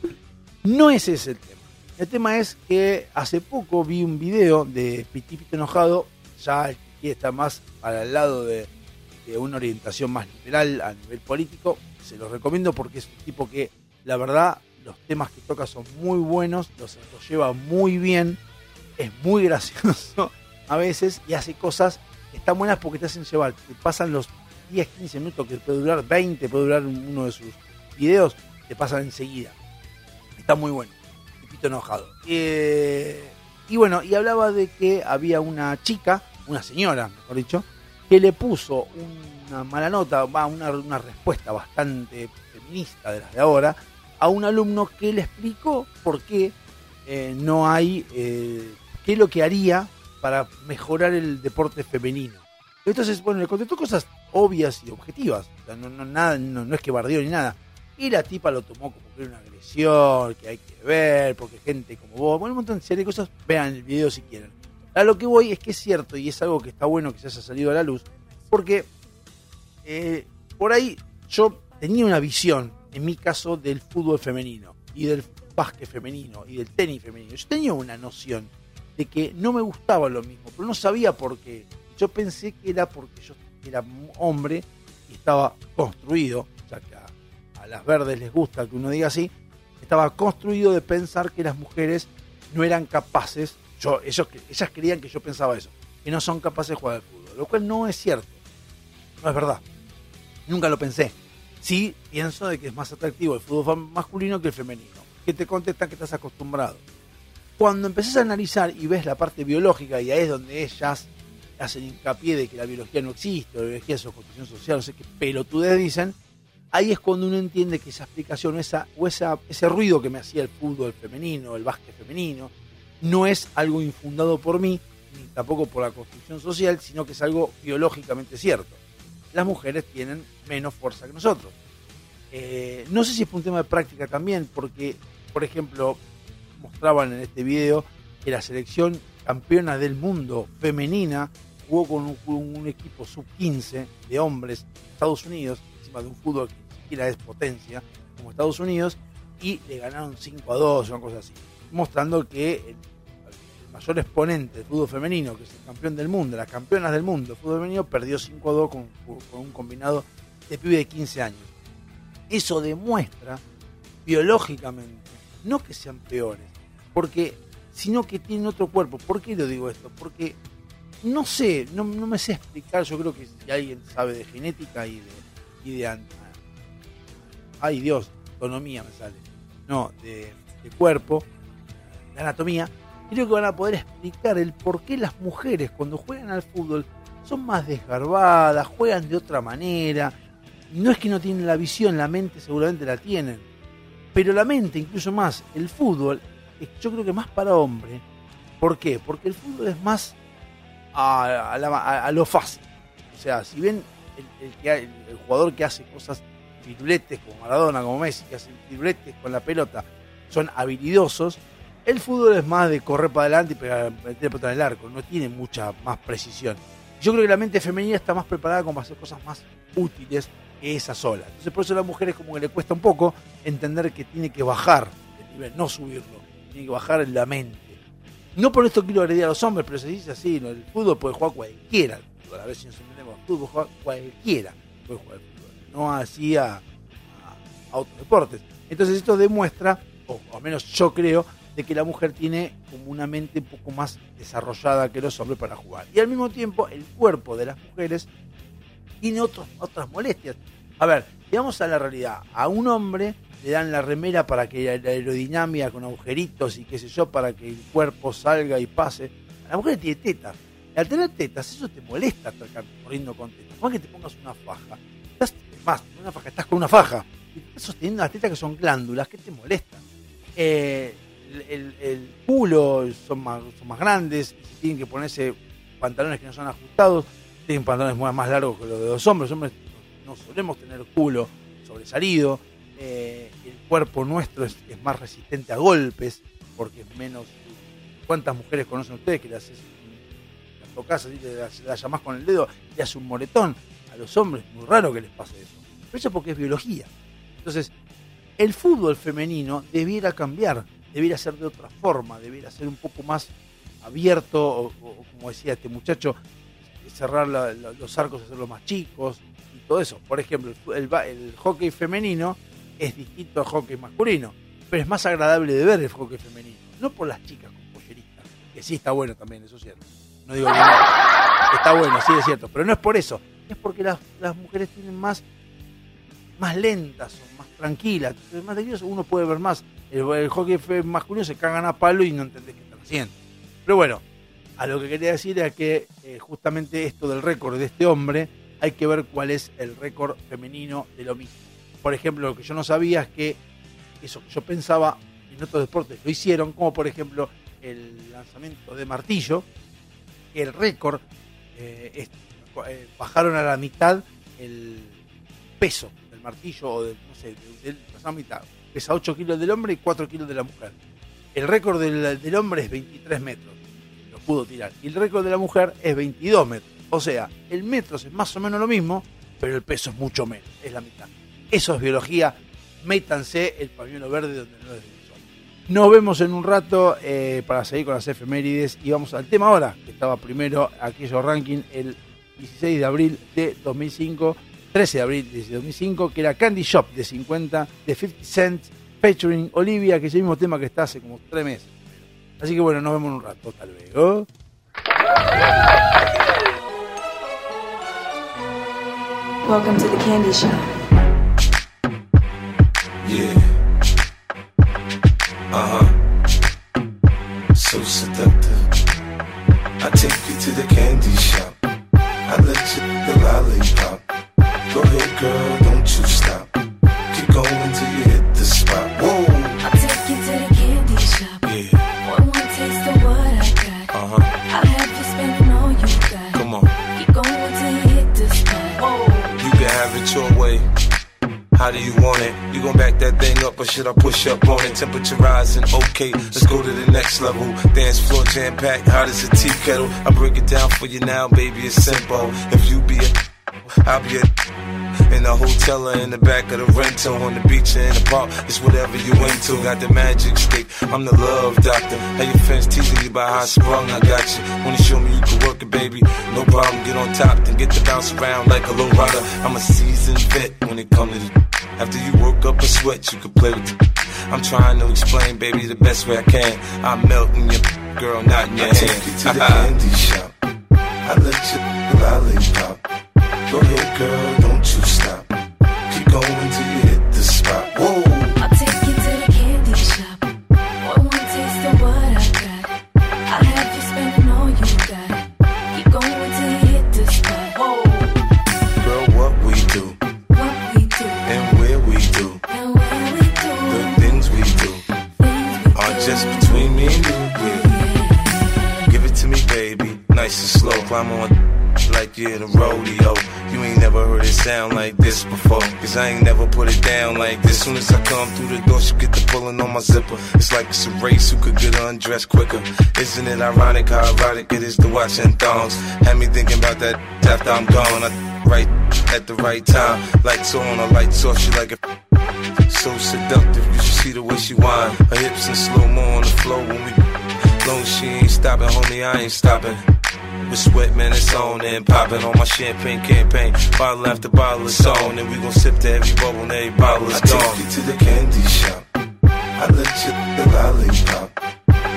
No es ese el tema. El tema es que hace poco vi un video de Pitipito Enojado, ya que estar más el lado de, de una orientación más liberal a nivel político. Se los recomiendo porque es un tipo que, la verdad, los temas que toca son muy buenos, los, los lleva muy bien, es muy *laughs* gracioso a veces y hace cosas que están buenas porque te hacen llevar. Te pasan los 10, 15 minutos que puede durar 20, puede durar uno de sus videos, te pasan enseguida. Está muy bueno. Pipito enojado. Eh, y bueno, y hablaba de que había una chica, una señora, mejor dicho, que le puso una mala nota, va, una, una respuesta bastante feminista de las de ahora, a un alumno que le explicó por qué eh, no hay, eh, qué es lo que haría para mejorar el deporte femenino. Entonces, bueno, le contestó cosas obvias y objetivas. O sea, no, no, nada, no, no es que bardeó ni nada. Y la tipa lo tomó como que era una agresión, que hay que ver, porque gente como vos, bueno, un montón de cosas, vean el video si quieren. A lo que voy es que es cierto y es algo que está bueno que se haya salido a la luz, porque eh, por ahí yo tenía una visión, en mi caso, del fútbol femenino y del básquet femenino y del tenis femenino. Yo tenía una noción de que no me gustaba lo mismo, pero no sabía por qué. Yo pensé que era porque yo era hombre y estaba construido, sea que a, a las verdes les gusta que uno diga así, estaba construido de pensar que las mujeres no eran capaces, yo, ellos, ellas creían que yo pensaba eso, que no son capaces de jugar al fútbol, lo cual no es cierto, no es verdad, nunca lo pensé. Sí pienso de que es más atractivo el fútbol masculino que el femenino, que te contestan que estás acostumbrado. Cuando empezás a analizar y ves la parte biológica, y ahí es donde ellas hacen hincapié de que la biología no existe, la biología es su construcción social, no sé qué pelotudez dicen, ahí es cuando uno entiende que esa explicación esa, o esa, ese ruido que me hacía el fútbol femenino, el básquet femenino, no es algo infundado por mí, ni tampoco por la construcción social, sino que es algo biológicamente cierto. Las mujeres tienen menos fuerza que nosotros. Eh, no sé si es un tema de práctica también, porque, por ejemplo, mostraban en este video que la selección campeona del mundo femenina jugó con un, equipo sub-15 de hombres Estados Unidos, encima de un fútbol que ni siquiera es potencia, como Estados Unidos, y le ganaron 5 a 2, una cosa así. Mostrando que el mayor exponente del fútbol femenino, que es el campeón del mundo, las campeonas del mundo fútbol femenino, perdió 5 a 2 con, un combinado de pibe de 15 años. Eso demuestra biológicamente, no que sean peores, porque sino que tienen otro cuerpo. ¿Por qué lo digo esto? Porque no sé, no, no me sé explicar, yo creo que si alguien sabe de genética y de, y ay Dios, autonomía me sale, no, de cuerpo, de anatomía, creo que van a poder explicar el por qué las mujeres cuando juegan al fútbol son más desgarbadas, juegan de otra manera, no es que no tienen la visión, la mente seguramente la tienen, pero la mente, incluso más, el fútbol, yo creo que más para hombre. ¿Por qué? Porque el fútbol es más a, a la- a- lo fácil. O sea, si bien el- el jugador que hace cosas piruletes como Maradona, como Messi, que hacen piruletes con la pelota, son habilidosos, el fútbol es más de correr para adelante y pegar, meter la pelota el arco, no tiene mucha más precisión. Yo creo que la mente femenina está más preparada como para hacer cosas más útiles que esa sola. Entonces por eso a la mujer es como que le cuesta un poco entender que tiene que bajar el nivel, no subirlo, tiene que bajar la mente. No por esto quiero agredir a los hombres, pero se dice así, el fútbol puede jugar cualquiera, a ver si nos entendemos, el fútbol juega cualquiera puede jugar fútbol, no así a- a otros deportes. Entonces esto demuestra, o al menos yo creo, de que la mujer tiene como una mente un poco más desarrollada que los hombres para jugar. Y al mismo tiempo el cuerpo de las mujeres tiene otros, otras molestias. A ver, digamos a la realidad, a un hombre le dan la remera para que la aerodinámica con agujeritos y qué sé yo, para que el cuerpo salga y pase. A la mujer tiene tetas. Y al tener tetas, eso te molesta estar corriendo con tetas. Más que te pongas una faja. Estás, más, una faja, estás con una faja. Y estás sosteniendo las tetas que son glándulas, que te molestan. Eh, el, culo son más, son más grandes, tienen que ponerse pantalones que no son ajustados, tienen pantalones más, largos que los de los hombres. Los hombres no solemos tener culo sobresalido. eh, el cuerpo nuestro es, más resistente a golpes, porque es menos. ¿Cuántas mujeres conocen ustedes que haces las tocas así, las- la llamás con el dedo y hace un moretón? A los hombres, muy raro que les pase eso. Pero eso es porque es biología. Entonces, el fútbol femenino debiera cambiar, debiera ser de otra forma, debiera ser un poco más abierto, o, como decía este muchacho, cerrar los arcos, hacerlos más chicos y todo eso. Por ejemplo, el, el el hockey femenino es distinto al hockey masculino, pero es más agradable de ver el hockey femenino, no por las chicas con polleritas, que sí está bueno también, eso es cierto. No digo que no, está bueno, sí es cierto, pero no es por eso, es porque las, mujeres tienen más más lentas, son más tranquilas. Más tranquilos uno puede ver más. El, el hockey masculino se cagan a palo y no entendés qué están haciendo. Pero bueno, a lo que quería decir era que eh, justamente esto del récord de este hombre, hay que ver cuál es el récord femenino de lo mismo. Por ejemplo, lo que yo no sabía es que eso que yo pensaba en otros deportes lo hicieron, como por ejemplo el lanzamiento de martillo, que el récord eh, es- eh, bajaron a la mitad el peso del martillo o del, no sé, del, del- mitad. Pesa 8 kilos del hombre y 4 kilos de la mujer. El récord del, del hombre es 23 metros, lo pudo tirar. Y el récord de la mujer es 22 metros. O sea, el metro es más o menos lo mismo, pero el peso es mucho menos, es la mitad. Eso es biología. Métanse el pañuelo verde donde no es del sol. Nos vemos en un rato eh, para seguir con las efemérides y vamos al tema ahora, que estaba primero aquello ranking el 16 de abril de 2005, 13 de abril de 2005, que era Candy Shop de 50, de 50 Cent, featuring Olivia, que es el mismo tema que está hace como tres meses. Así que bueno, nos vemos en un rato, tal vez. ¿oh? Welcome to the candy shop. Yeah. Uh huh. How do you want it? You gon' back that thing up or should I push up on it? Temperature rising, okay, let's go to the next level. Dance floor jam packed, hot as a tea kettle. I break it down for you now, baby, it's simple. If you be a, I'll be a. In the hotel or in the back of the rental, on the beach or in the park, it's whatever you into. Got the magic stick, I'm the love doctor. How your friends teasing you about how sprung, I got you. Wanna show me you can work it, baby? No problem, get on top, then get to bounce around like a low rider. I'm a seasoned vet when it comes to the. After you woke up a sweat, you could play with the. I'm trying to explain, baby, the best way I can. I'm melting your girl, not in your I hand. take you to the *laughs* candy shop. I let you lollipop. Go ahead, girl, don't you Nice and slow. Climb on *laughs* like you're in a rodeo. You ain't never heard it sound like this before. Cause I ain't never put it down like this. Soon as I come through the door, she get the pulling on my zipper. It's like it's a race who could get undressed quicker. Isn't it ironic how erotic it is to watch in thongs? Had me thinking about that after I'm gone. I right at the right time. Lights on, or lights off, she like it. *laughs* So seductive, you should see the way she whine. Her hips in slow mo on the floor when we. Long as she ain't stopping, homie, I ain't stopping. With sweat, man, it's on and popping on my champagne campaign. Bottle after bottle is on, and we gon' sip to every bubble and every bottle is I gone. take you to the candy shop. I let you the lollipop.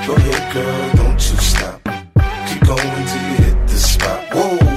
Go ahead, girl, don't you stop. Keep going till you hit the spot. Whoa.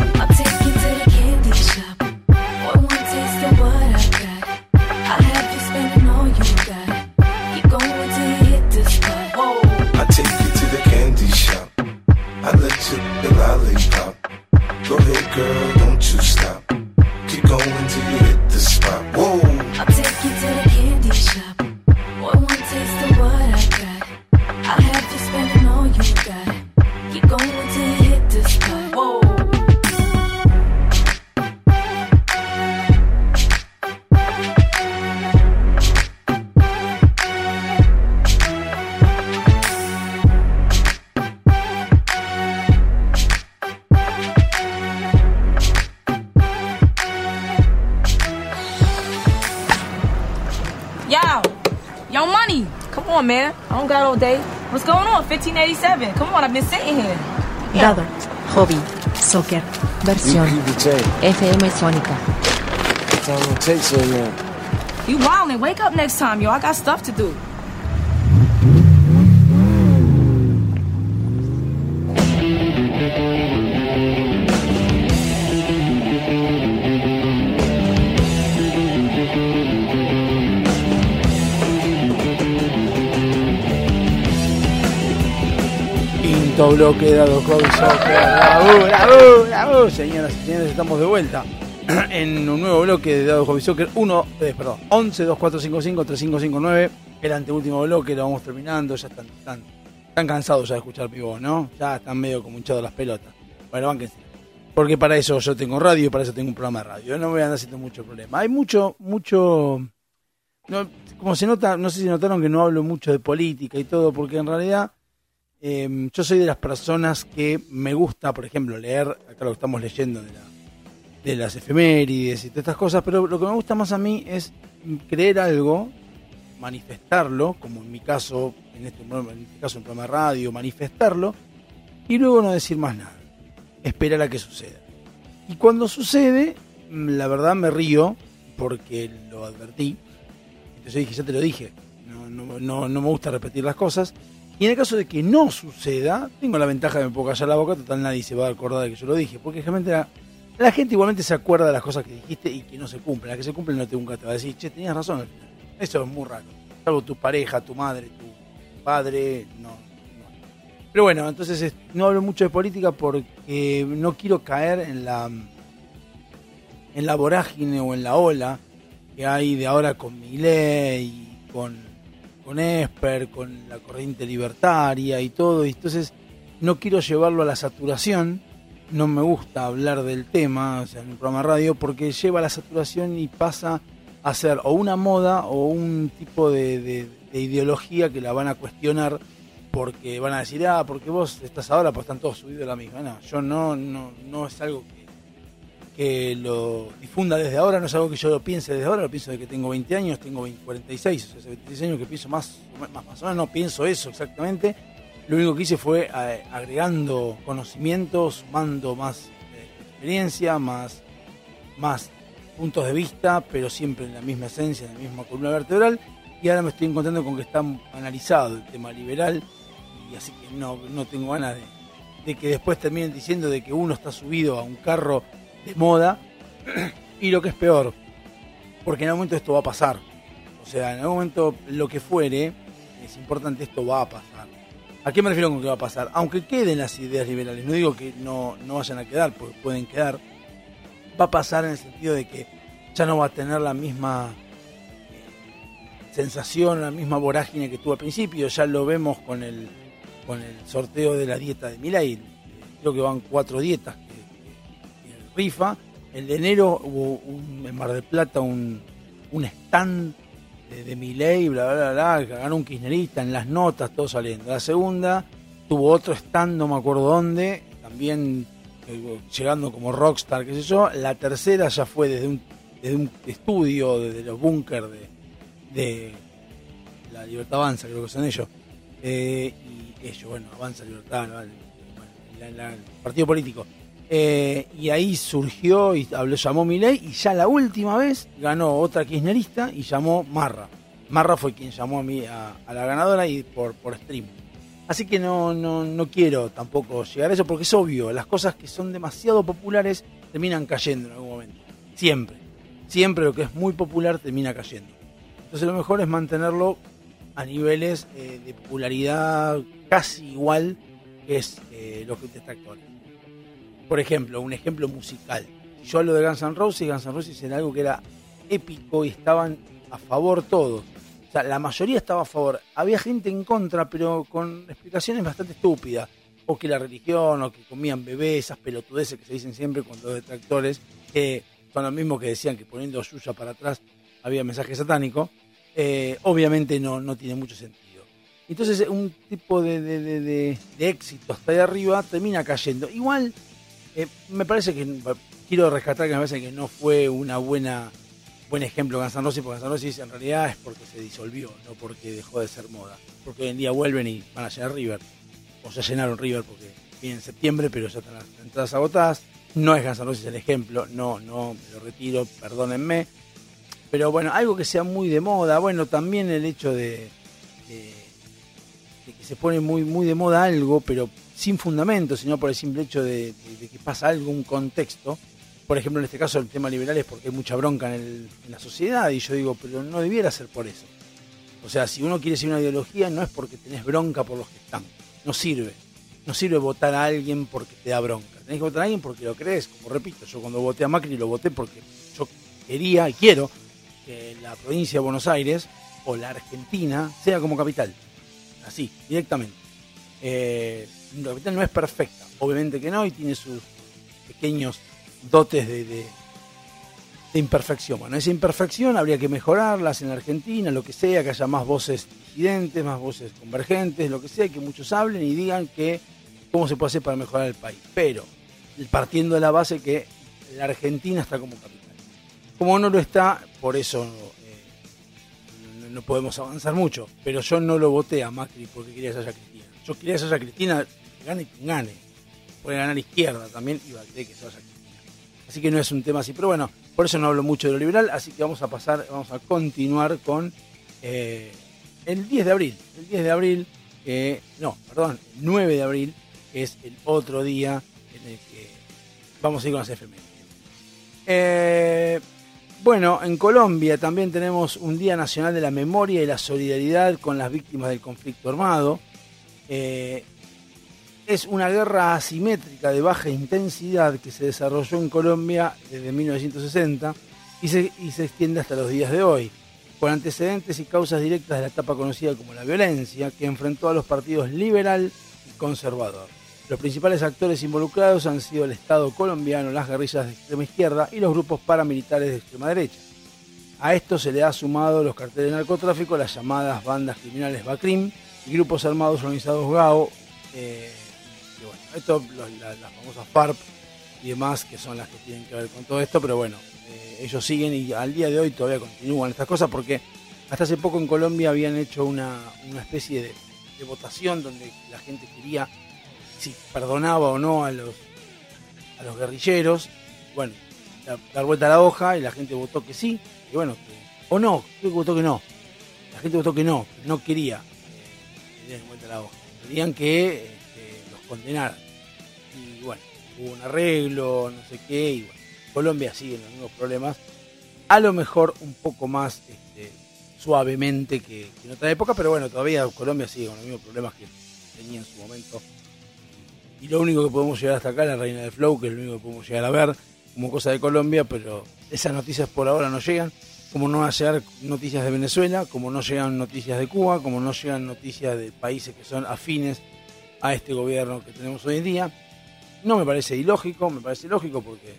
1587. Come on, I've been sitting here. Dado, hobby, soccer. Versión FM Sónica. You wildin'. Wake up next time, yo. I got stuff to do. Quinto bloque dado con soccer. Señoras y señores, estamos de vuelta *clears throat* en un nuevo bloque de Dado Hobby Soccer 1, eh, perdón, 11 2455 3559. El anteúltimo bloque lo vamos terminando. Ya están, están, cansados ya de escuchar voz, ¿no? Ya están medio como hinchados las pelotas. Bueno, bánquense. Porque para eso yo tengo radio y para eso tengo un programa de radio. No me voy a andar haciendo mucho problema. Hay mucho, mucho. No, como se nota, no sé si notaron que no hablo mucho de política y todo, porque en realidad eh, yo soy de las personas que me gusta, por ejemplo, leer, acá lo que estamos leyendo de, la, de las efemérides y todas estas cosas, pero lo que me gusta más a mí es creer algo, manifestarlo, como en mi caso, en este, en este caso un programa de radio, manifestarlo, y luego no decir más nada, esperar a que suceda. Y cuando sucede, mm, la verdad me río porque lo advertí, entonces dije, ya te lo dije, no, no, no, no me gusta repetir las cosas. Y en el caso de que no suceda, tengo la ventaja de me puedo callar la boca, total nadie se va a acordar de que yo lo dije, porque realmente la, la gente igualmente se acuerda de las cosas que dijiste y que no se cumplen. Las que se cumplen no te nunca te va a decir, che, tenías razón al. Eso es muy raro. Salvo tu pareja, tu madre, tu padre, no. no. Pero bueno, entonces es- no hablo mucho de política porque no quiero caer en la en la vorágine o en la ola que hay de ahora con Milei, con, con Esper, con la corriente libertaria y todo. Y entonces no quiero llevarlo a la saturación. No me gusta hablar del tema, o sea, en un programa radio, porque lleva a la saturación y pasa a ser o una moda o un tipo de, de- de ideología que la van a cuestionar porque van a decir, ah, porque vos estás ahora, pues están todos subidos a la misma. No, yo no, no, no es algo que, que lo difunda desde ahora, no es algo que yo lo piense desde ahora, lo pienso desde que tengo 20 años, tengo 20, 46, o sea, hace 26 años que pienso más, más, más o menos, no pienso eso exactamente. Lo único que hice fue eh, agregando conocimiento, sumando más eh, experiencia, más, más puntos de vista, pero siempre en la misma esencia, en la misma columna vertebral. Y ahora me estoy encontrando con que está analizado el tema liberal, y así que no, no tengo ganas de que después terminen diciendo de que uno está subido a un carro de moda y lo que es peor, porque en algún momento esto va a pasar. O sea, en algún momento lo que fuere, es importante, esto va a pasar. ¿A qué me refiero con que va a pasar? Aunque queden las ideas liberales, no digo que no, no vayan a quedar, porque pueden quedar, va a pasar en el sentido de que ya no va a tener la misma eh, sensación, la misma vorágine que tuvo al principio, ya lo vemos con el, con el sorteo de la dieta de Milay, creo que van cuatro dietas rifa, el de enero hubo un- en Mar del Plata un, un stand de, de Milei, bla, bla, bla, bla, ganó un kirchnerista en las notas, todo saliendo. La segunda tuvo otro stand, no me acuerdo dónde, también eh, llegando como rockstar, qué sé yo. La tercera ya fue desde un, desde un estudio, desde los búnkers de, la Libertad Avanza, creo que son ellos. Eh, y ellos, bueno, Avanza Libertad, ¿no? el, la- la- el partido político. Eh, y ahí surgió y habló, llamó Milei y ya la última vez ganó otra kirchnerista y llamó Marra. Marra fue quien llamó a mí a, la ganadora y por, por stream. Así que no, no, no quiero tampoco llegar a eso porque es obvio, las cosas que son demasiado populares terminan cayendo en algún momento. Siempre. Siempre lo que es muy popular termina cayendo. Entonces lo mejor es mantenerlo a niveles eh, de popularidad casi igual que es eh, los detractores. Por ejemplo, un ejemplo musical. Si yo hablo de Guns N' Roses, Guns N' Roses era algo que era épico y estaban a favor todos. O sea, la mayoría estaba a favor. Había gente en contra, pero con explicaciones bastante estúpidas. O que la religión, o que comían bebés, esas pelotudeces que se dicen siempre con los detractores, que son los mismos que decían que poniendo Yuya para atrás había mensaje satánico. Eh, obviamente no, no tiene mucho sentido. Entonces un tipo de- de- de- de éxito hasta ahí arriba termina cayendo. Igual eh, me parece que quiero rescatar que me parece que no fue una buena buen ejemplo Guns porque Guns en realidad es porque se disolvió, no porque dejó de ser moda. Porque hoy en día vuelven y van a llenar River. O ya llenaron River porque viene en septiembre, pero ya están las entradas agotadas. No es Guns el ejemplo, no, no, lo retiro, perdónenme. Pero bueno, algo que sea muy de moda, bueno, también el hecho de- de que se pone muy, muy de moda algo, pero sin fundamento, sino por el simple hecho de, que pasa algo, un contexto. Por ejemplo, en este caso el tema liberal es porque hay mucha bronca en, el- en la sociedad y yo digo, pero no debiera ser por eso. O sea, si uno quiere seguir una ideología no es porque tenés bronca por los que están, no sirve. No sirve votar a alguien porque te da bronca. Tenés que votar a alguien porque lo crees. Como repito, yo cuando voté a Macri lo voté porque yo quería y quiero que la provincia de Buenos Aires o la Argentina sea como capital. Así, directamente. Eh, capital no es perfecta, obviamente que no, y tiene sus pequeños dotes de, imperfección. Bueno, esa imperfección habría que mejorarlas en la Argentina, lo que sea, que haya más voces disidentes, más voces convergentes, lo que sea, que muchos hablen y digan que cómo se puede hacer para mejorar el país. Pero partiendo de la base que la Argentina está como capital. Como no lo está, por eso eh, no, podemos avanzar mucho. Pero yo no lo voté a Macri porque quería que haya Cristina. Yo quería que Cristina, gane quien gane. Puede ganar izquierda también y querer que se vaya Cristina. Así que no es un tema así. Pero bueno, por eso no hablo mucho de lo liberal. Así que vamos a pasar, vamos a continuar con eh, el 10 de abril. El 10 de abril, no, perdón, el 9 de abril, es el otro día en el que vamos a ir con las efemérides. Eh, bueno, en Colombia también tenemos un Día Nacional de la Memoria y la Solidaridad con las víctimas del conflicto armado. Eh, es una guerra asimétrica de baja intensidad que se desarrolló en Colombia desde 1960 y se, y se extiende hasta los días de hoy, con antecedentes y causas directas de la etapa conocida como la violencia, que enfrentó a los partidos liberal y conservador. Los principales actores involucrados han sido el Estado colombiano, las guerrillas de extrema izquierda y los grupos paramilitares de extrema derecha. A esto se le ha sumado los carteles de narcotráfico, las llamadas bandas criminales BACRIM y grupos armados organizados GAO. eh, esto, las famosas FARP y demás, que son las que tienen que ver con todo esto, pero bueno, eh, ellos siguen y al día de hoy todavía continúan estas cosas porque hasta hace poco en Colombia habían hecho una, una especie de, votación donde la gente quería si perdonaba o no a los, a los guerrilleros. Bueno, da- dar vuelta a la hoja y la gente votó que sí, y bueno, o no, que votó que no. La gente votó que no, no quería eh, que dieran vuelta a la hoja. Querían que, eh, que los condenaran. Hubo un arreglo, no sé qué, y bueno, Colombia sigue en los mismos problemas. A lo mejor un poco más este, suavemente que, que en otra época, pero bueno, todavía Colombia sigue con los mismos problemas que tenía en su momento. Y lo único que podemos llegar hasta acá es la Reina del Flow, que es lo único que podemos llegar a ver como cosa de Colombia, pero esas noticias por ahora no llegan. Como no van a llegar noticias de Venezuela, como no llegan noticias de Cuba, como no llegan noticias de países que son afines a este gobierno que tenemos hoy en día. No me parece ilógico, me parece lógico porque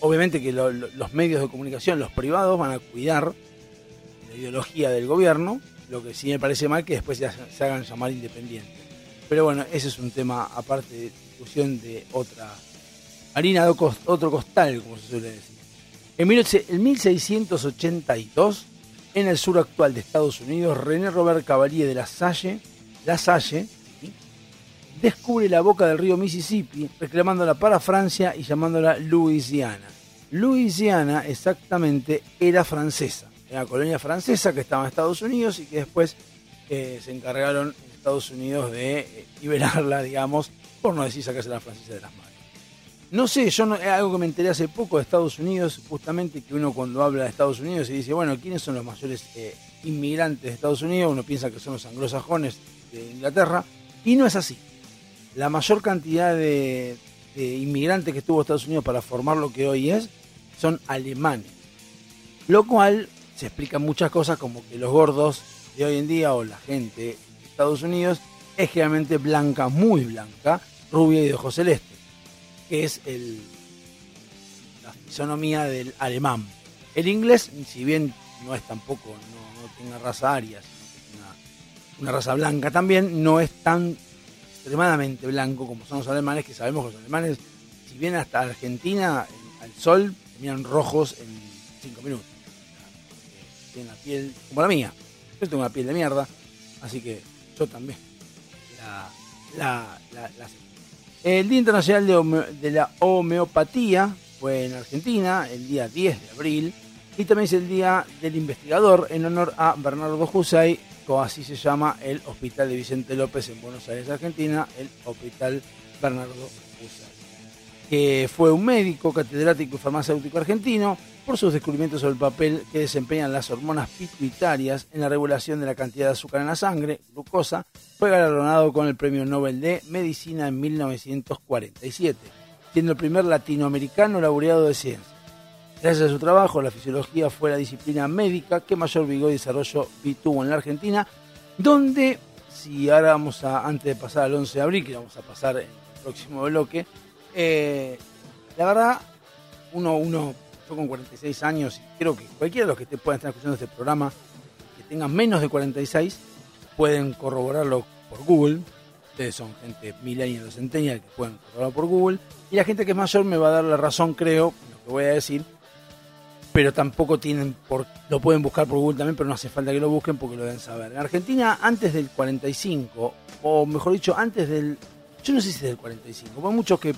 obviamente que lo- lo- los medios de comunicación, los privados, van a cuidar la ideología del gobierno, lo que sí me parece mal que después se, se hagan llamar independientes. Pero bueno, ese es un tema aparte de discusión de otra harina de otro costal, como se suele decir. En 18- en 1682, en el sur actual de Estados Unidos, René Robert Cavalier de la Salle, la Salle. Descubre la boca del río Mississippi, reclamándola para Francia y llamándola Louisiana. Louisiana exactamente era francesa, era colonia francesa que estaba en Estados Unidos y que después eh, se encargaron en Estados Unidos de eh, liberarla, digamos, por no decir sacarse la francesa de las manos. No sé, yo no, es algo que me enteré hace poco de Estados Unidos, justamente que uno cuando habla de Estados Unidos y dice, bueno, ¿quiénes son los mayores eh, inmigrantes de Estados Unidos? Uno piensa que son los anglosajones de Inglaterra, y no es así. La mayor cantidad de, inmigrantes que tuvo Estados Unidos para formar lo que hoy es, son alemanes. Lo cual se explica muchas cosas como que los gordos de hoy en día o la gente de Estados Unidos es generalmente blanca, muy blanca, rubia y de ojos celestes, que es el, la fisonomía del alemán. El inglés, si bien no es tampoco, no, no tiene raza aria, sino que es una, una raza blanca también, no es tan extremadamente blanco como son los alemanes, que sabemos que los alemanes, si bien hasta Argentina, al sol, terminan rojos en 5 minutos. Tienen la piel como la mía. Yo tengo una piel de mierda, así que yo también la, la, la- la. El Día Internacional de, de la Homeopatía fue en Argentina el día 10 de abril y también es el Día del Investigador en honor a Bernardo Jusay, así se llama el Hospital de Vicente López en Buenos Aires, Argentina, el Hospital Bernardo Jusay que fue un médico, catedrático y farmacéutico argentino, por sus descubrimientos sobre el papel que desempeñan las hormonas pituitarias en la regulación de la cantidad de azúcar en la sangre, glucosa, fue galardonado con el Premio Nobel de Medicina en 1947, siendo el primer latinoamericano laureado de ciencia. Gracias a su trabajo, la fisiología fue la disciplina médica que mayor vigor y desarrollo tuvo en la Argentina, donde, si ahora vamos a, antes de pasar al 11 de abril, que vamos a pasar en el próximo bloque, eh, la verdad, uno, uno, yo con 46 años, y creo que cualquiera de los que te puedan estar escuchando este programa, que tengan menos de 46, pueden corroborarlo por Google. Ustedes son gente millennial o centennial que pueden corroborarlo por Google. Y la gente que es mayor me va a dar la razón, creo, lo que voy a decir. Pero tampoco tienen por, lo pueden buscar por Google también, pero no hace falta que lo busquen porque lo deben saber. En Argentina, antes del 45, o mejor dicho, antes del. Yo no sé si es del 45, porque hay muchos que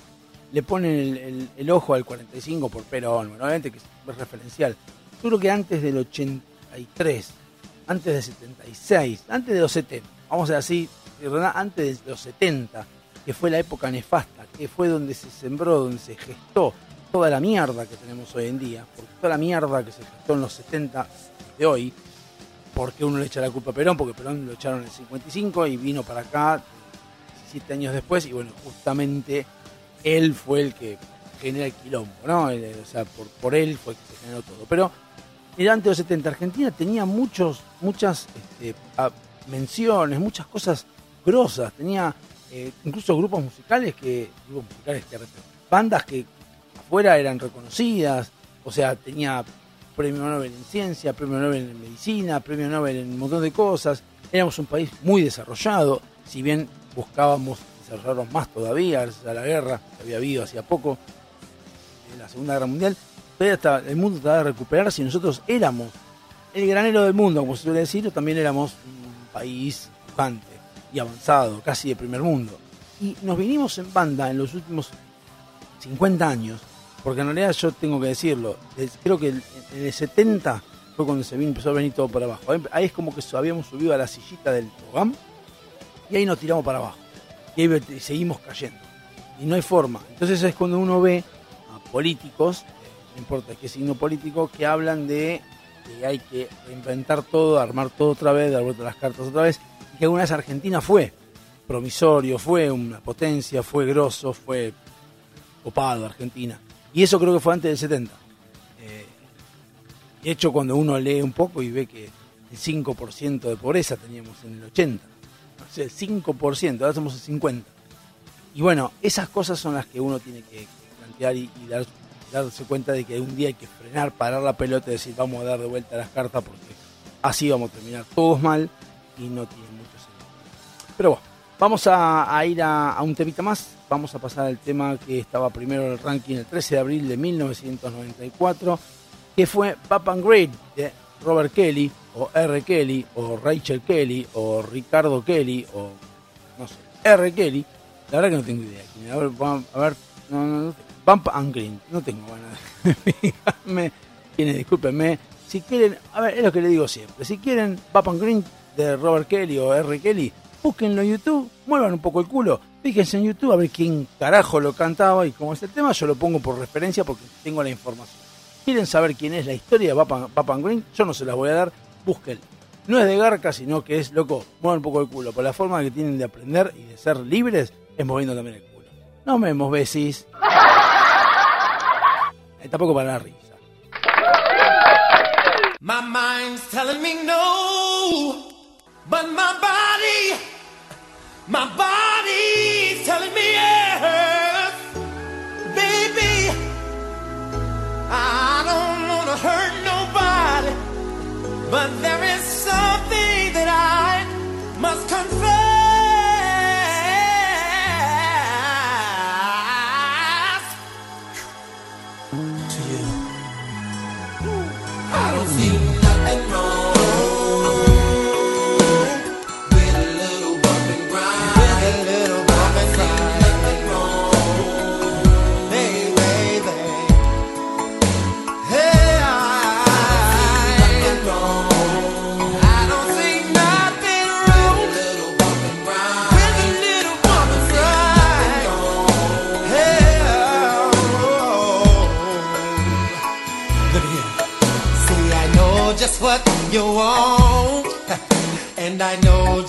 le ponen el, ojo al 45 por Perón, obviamente que es referencial. Yo creo que antes del 83, antes del 76, antes de los 70, vamos a decir así, antes de los 70, que fue la época nefasta, que fue donde se sembró, donde se gestó toda la mierda que tenemos hoy en día, porque toda la mierda que se gestó en los 70 de hoy, porque uno le echa la culpa a Perón, porque Perón lo echaron en el 55 y vino para acá 17 años después, y bueno, justamente él fue el que genera el quilombo, ¿no? O sea, por, por él fue que se generó todo. Pero antes de los 70, Argentina tenía muchos, muchas este, menciones, muchas cosas grosas, tenía eh, incluso grupos musicales grupos musicales que bandas que afuera eran reconocidas, o sea, tenía premio Nobel en ciencia, premio Nobel en medicina, premio Nobel en un montón de cosas. Éramos un país muy desarrollado, si bien buscábamos desarrollarnos más todavía, gracias a la guerra que había habido hacía poco, la Segunda Guerra Mundial, todavía estaba- el mundo trataba de recuperarse y nosotros éramos el granero del mundo, como se suele decir, también éramos un país pujante y avanzado, casi de primer mundo. Y nos vinimos en banda en los últimos 50 años, porque en realidad yo tengo que decirlo, creo que en el 70 fue cuando se empezó a venir todo para abajo. Ahí- es como que habíamos subido a la sillita del tobogán y ahí nos tiramos para abajo. Y ahí seguimos cayendo. Y no hay forma. Entonces es cuando uno ve a políticos, eh, no importa qué signo político, que hablan de que hay que reinventar todo, armar todo otra vez, dar vuelta las cartas otra vez. Y que alguna vez Argentina fue promisorio, fue una potencia, fue grosso, fue copado Argentina. Y eso creo que fue antes del 70. Eh, de hecho, cuando uno lee un poco y ve que el 5% de pobreza teníamos en el 80. O sea, el 5%, ahora somos el 50%. Y bueno, esas cosas son las que uno tiene que plantear y, dar- darse cuenta de que un día hay que frenar, parar la pelota y decir vamos a dar de vuelta las cartas porque así vamos a terminar todos mal y no tiene mucho sentido. Pero bueno, vamos a, ir a un temita más. Vamos a pasar al tema que estaba primero en el ranking el 13 de abril de 1994, que fue Pap and Great de Robert Kelly, o R. Kelly, o Rachel Kelly, o Ricardo Kelly, o no sé, R. Kelly, La verdad que no tengo idea. A ver, a ver, no, no, no. Bump and Green, no tengo ganas de *laughs* fijarme quién es, discúlpenme. Si quieren, a ver, es lo que le digo siempre. Si quieren Bump and Green de Robert Kelly o R. Kelly, búsquenlo en YouTube, muevan un poco el culo, fíjense en YouTube a ver quién carajo lo cantaba y como es el tema, yo lo pongo por referencia porque tengo la información. ¿Quieren saber quién es la historia de Bump and Green? Yo no se las voy a dar, búsquenlo. No es de garca, sino que es, loco, muevan un poco el culo. Por la forma que tienen de aprender y de ser libres, es moviendo también el culo. Nos vemos, besis. *laughs* Eh, Tampoco para la risa. My mind's telling me no, but my body, my body's telling me yes. Baby, I don't wanna hurt nobody, but there is something that I must confess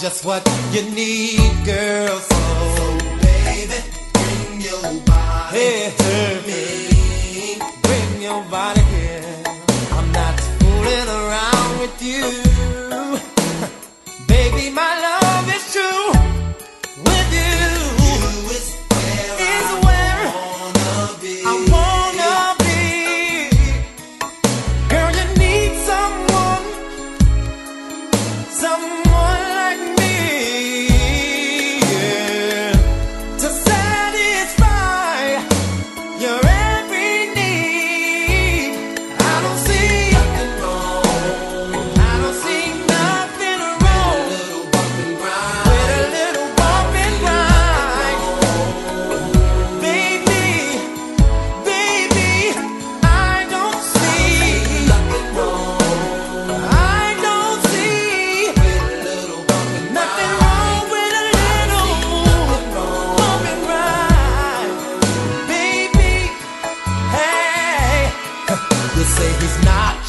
just what you need, girl. So, baby, bring your body to me. Bring your body here. I'm not fooling around with you, *laughs* baby. My love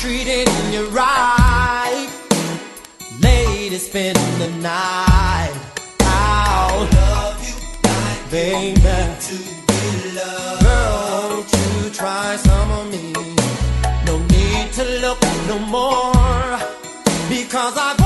treating you right. Lady, spend the night out. Love you baby. To be loved. Girl, won't you try some of me? No need to look no more. Because I've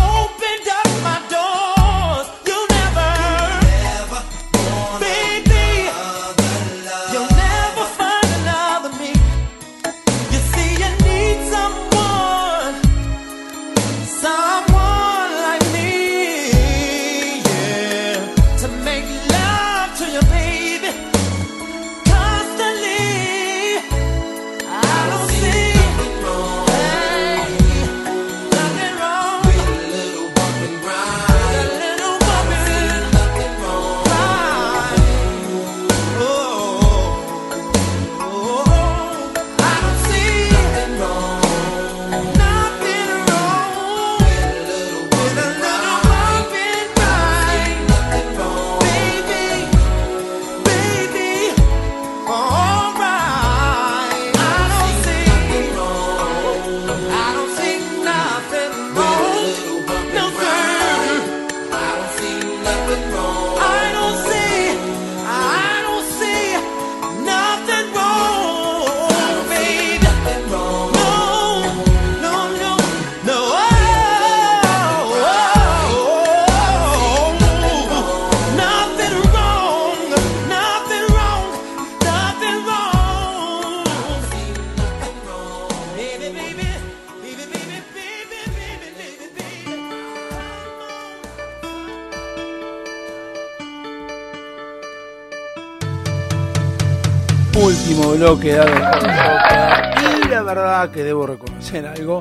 Último bloque dado Y la verdad que debo reconocer algo.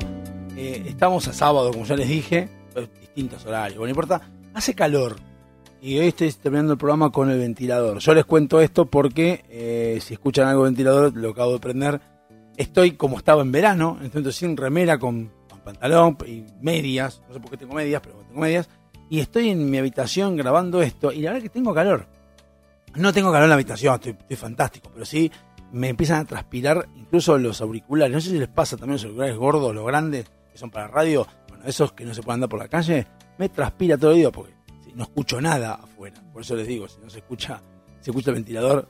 eh, estamos a sábado, como ya les dije, distintos horarios, no importa. Hace calor. Y hoy estoy terminando el programa con el ventilador. Yo les cuento esto porque eh, si escuchan algo ventilador, lo acabo de prender. Estoy como estaba en verano, este momento sin remera, con, pantalón y medias. No sé por qué tengo medias, pero tengo medias. Y estoy en mi habitación grabando esto y la verdad que tengo calor. No tengo calor en la habitación, estoy fantástico, pero sí me empiezan a transpirar incluso los auriculares. No sé si les pasa también los auriculares gordos, los grandes, que son para radio. Bueno, esos que no se pueden andar por la calle, me transpira todo el día porque no escucho nada afuera. Por eso les digo, si no se escucha, se escucha el ventilador,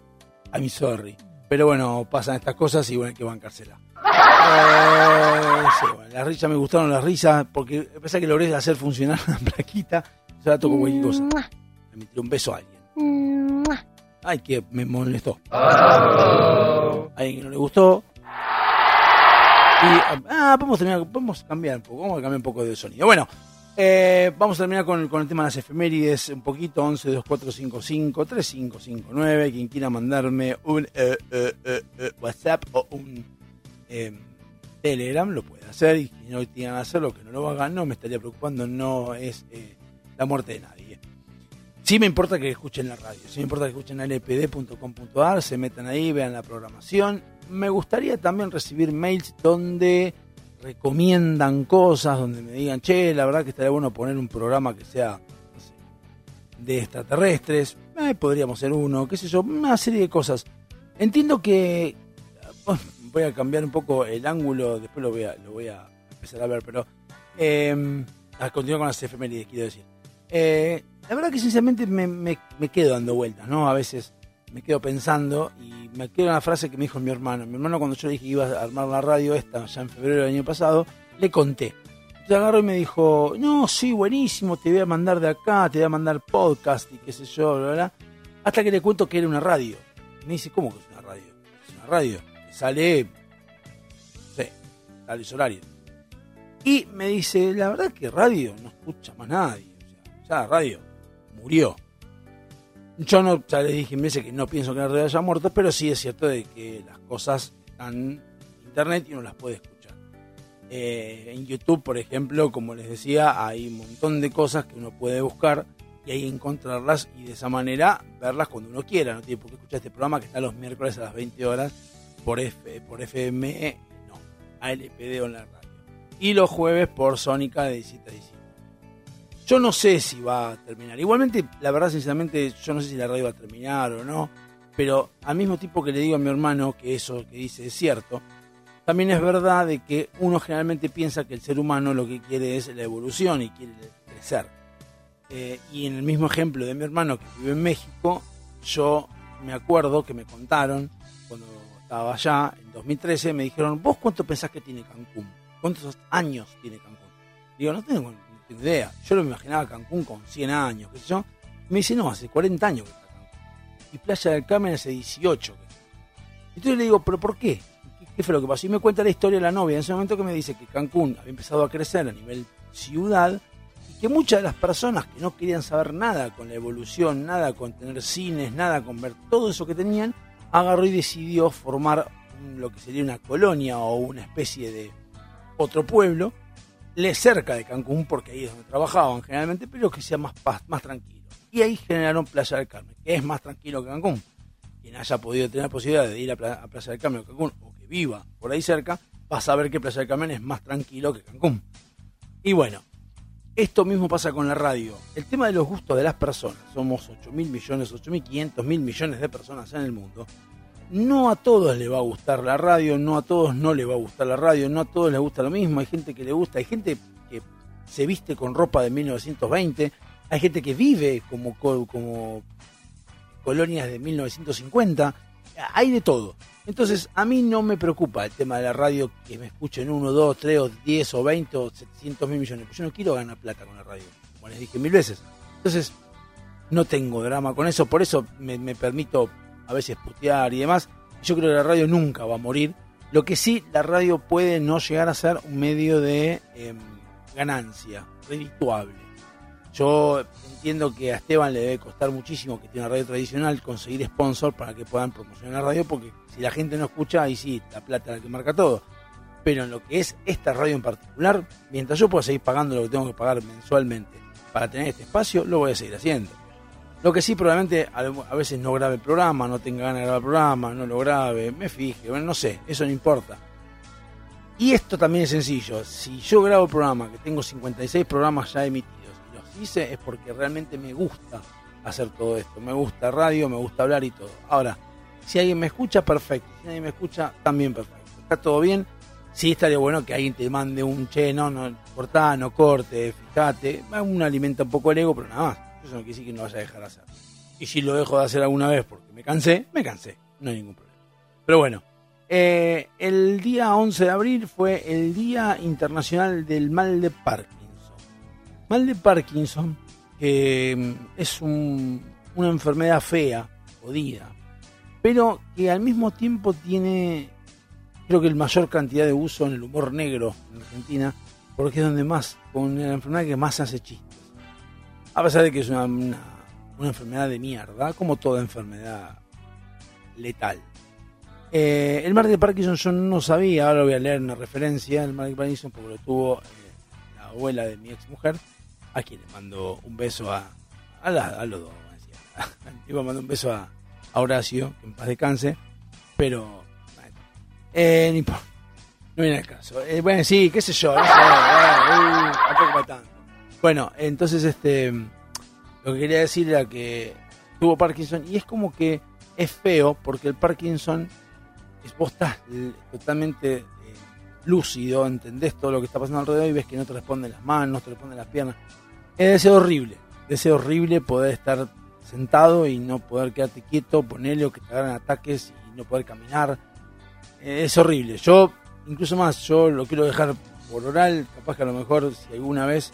I'm sorry. Pero bueno, pasan estas cosas y bueno, hay que bancársela. Eh, sí, bueno, las risas me gustaron las risas porque a pesar que logré hacer funcionar *laughs* la plaquita, yo la toco cualquier cosa. Me metí un beso a alguien. Ay, que me molestó. A alguien que no le gustó. Y, ah, podemos, terminar, podemos cambiar un poco, vamos a cambiar un poco de sonido. Bueno, eh, vamos a terminar con, con el tema de las efemérides un poquito, 11 2455 3559 quien quiera mandarme un eh, eh, eh, eh, WhatsApp o un eh, Telegram lo puede hacer y si no quieran hacerlo, que no lo hagan, no me estaría preocupando, no es eh, la muerte de nadie. Sí me importa que escuchen la radio, sí me importa que escuchen lpd.com.ar, se metan ahí, vean la programación. Me gustaría también recibir mails donde recomiendan cosas, donde me digan, che, la verdad que estaría bueno poner un programa que sea no sé, de extraterrestres, podríamos ser uno, qué sé yo, una serie de cosas. Entiendo que voy a cambiar un poco el ángulo, después lo voy a, lo voy a empezar a ver, pero eh, a con las efemérides, quiero decir. Eh, la verdad que sinceramente me, me- quedo dando vueltas, ¿no? A veces me quedo pensando y me quedo en la frase que me dijo mi hermano. Mi hermano cuando yo le dije que iba a armar la radio esta, ya en febrero del año pasado, le conté. Entonces agarró y me dijo, no, sí, buenísimo, te voy a mandar de acá, te voy a mandar podcast y qué sé yo, bla, bla. Hasta que le cuento que era una radio. Me dice, ¿cómo que es una radio? Es una radio. Sale, no sé, sale horario. Y me dice, la verdad que radio no escucha más nadie. O la radio murió. Yo no, ya les dije veces que no pienso que la radio haya muerto, pero sí es cierto de que las cosas están en internet y uno las puede escuchar. Eh, en YouTube, por ejemplo, como les decía, hay un montón de cosas que uno puede buscar y ahí encontrarlas y de esa manera verlas cuando uno quiera. No tiene por qué escuchar este programa que está los miércoles a las 20 horas por, por FM, no, ALPD Online Radio. Y los jueves por Sónica de 17 a 17. Yo no sé si va a terminar. Igualmente, la verdad, sinceramente, yo no sé si la radio va a terminar o no. Pero al mismo tiempo que le digo a mi hermano que eso que dice es cierto, también es verdad de que uno generalmente piensa que el ser humano lo que quiere es la evolución y quiere crecer. Eh, y en el mismo ejemplo de mi hermano que vive en México, yo me acuerdo que me contaron cuando estaba allá, en 2013, me dijeron, ¿vos cuánto pensás que tiene Cancún? ¿Cuántos años tiene Cancún? Digo, no tengo, idea. Yo lo imaginaba Cancún con 100 años, qué sé yo. Me dice, no, hace 40 años que está Cancún. Y Playa del Carmen hace 18. que está. Entonces le digo, ¿pero por qué? ¿Qué, qué fue lo que pasó? Y me cuenta la historia de la novia. En ese momento que me dice que Cancún había empezado a crecer a nivel ciudad y que muchas de las personas que no querían saber nada con la evolución, nada con tener cines, nada con ver todo eso que tenían, agarró y decidió formar lo que sería una colonia o una especie de otro pueblo le cerca de Cancún, porque ahí es donde trabajaban generalmente, pero que sea más más tranquilo. Y ahí generaron Playa del Carmen, que es más tranquilo que Cancún. Quien haya podido tener la posibilidad de ir a, Pla- a Playa del Carmen o Cancún, o que viva por ahí cerca, va a saber que Playa del Carmen es más tranquilo que Cancún. Y bueno, esto mismo pasa con la radio. El tema de los gustos de las personas, somos 8 mil millones, 8 mil 500 mil millones de personas en el mundo. No a todos les va a gustar la radio, no a todos no les va a gustar la radio, no a todos les gusta lo mismo. Hay gente que le gusta, hay gente que se viste con ropa de 1920, hay gente que vive como, co- como colonias de 1950, hay de todo. Entonces, a mí no me preocupa el tema de la radio que me escuchen uno, dos, tres, o diez, o veinte, o 700 mil millones. Yo no quiero ganar plata con la radio, como les dije mil veces. Entonces, no tengo drama con eso, por eso me permito a veces putear y demás. Yo creo que la radio nunca va a morir. Lo que sí, la radio puede no llegar a ser un medio de em, ganancia, redituable. Yo entiendo que a Esteban le debe costar muchísimo, que tiene una radio tradicional, conseguir sponsor para que puedan promocionar la radio, porque si la gente no escucha, ahí sí, la plata es la que marca todo. Pero en lo que es esta radio en particular, mientras yo pueda seguir pagando lo que tengo que pagar mensualmente para tener este espacio, lo voy a seguir haciendo. Lo que sí, probablemente a veces no grabe el programa, no tenga ganas de grabar el programa, no lo grabe, me fije, bueno, no sé, eso no importa. Y esto también es sencillo. Si yo grabo el programa, que tengo 56 programas ya emitidos, y los hice, es porque realmente me gusta hacer todo esto. Me gusta radio, me gusta hablar y todo. Ahora, si alguien me escucha, perfecto. Si alguien me escucha, también perfecto. Está todo bien. Sí estaría bueno que alguien te mande un che, no, no, cortá, no corte, fíjate. Uno alimenta un poco el ego, pero nada más. Eso no quiere decir que no vaya a dejar de hacer. Y si lo dejo de hacer alguna vez porque me cansé, me cansé. No hay ningún problema. Pero bueno, eh, el día 11 de abril fue el Día Internacional del Mal de Parkinson. Mal de Parkinson, que mm, es un- una enfermedad fea, jodida, pero que al mismo tiempo tiene, creo que el mayor cantidad de uso en el humor negro en Argentina, porque es donde más, con la enfermedad que más hace chistes. A pesar de que es una, una, enfermedad de mierda, como toda enfermedad letal. Eh, el mal de Parkinson yo no sabía, ahora voy a leer una referencia, el mal de Parkinson porque lo tuvo eh, la abuela de mi ex mujer, a quien le mando un beso a, a, los dos. Iba a mandar un beso a, Horacio, que en paz descanse, pero eh, no viene al caso. Bueno, sí, qué sé yo, no sé, para tanto. Bueno, entonces este lo que quería decir era que tuvo Parkinson y es como que es feo porque el Parkinson es, vos estás totalmente eh, lúcido, entendés todo lo que está pasando alrededor y ves que no te responden las manos, no te responden las piernas. Es horrible, es horrible poder estar sentado y no poder quedarte quieto, ponerle o que te hagan ataques y no poder caminar. Es horrible. Yo, incluso más, yo lo quiero dejar por oral, capaz que a lo mejor si alguna vez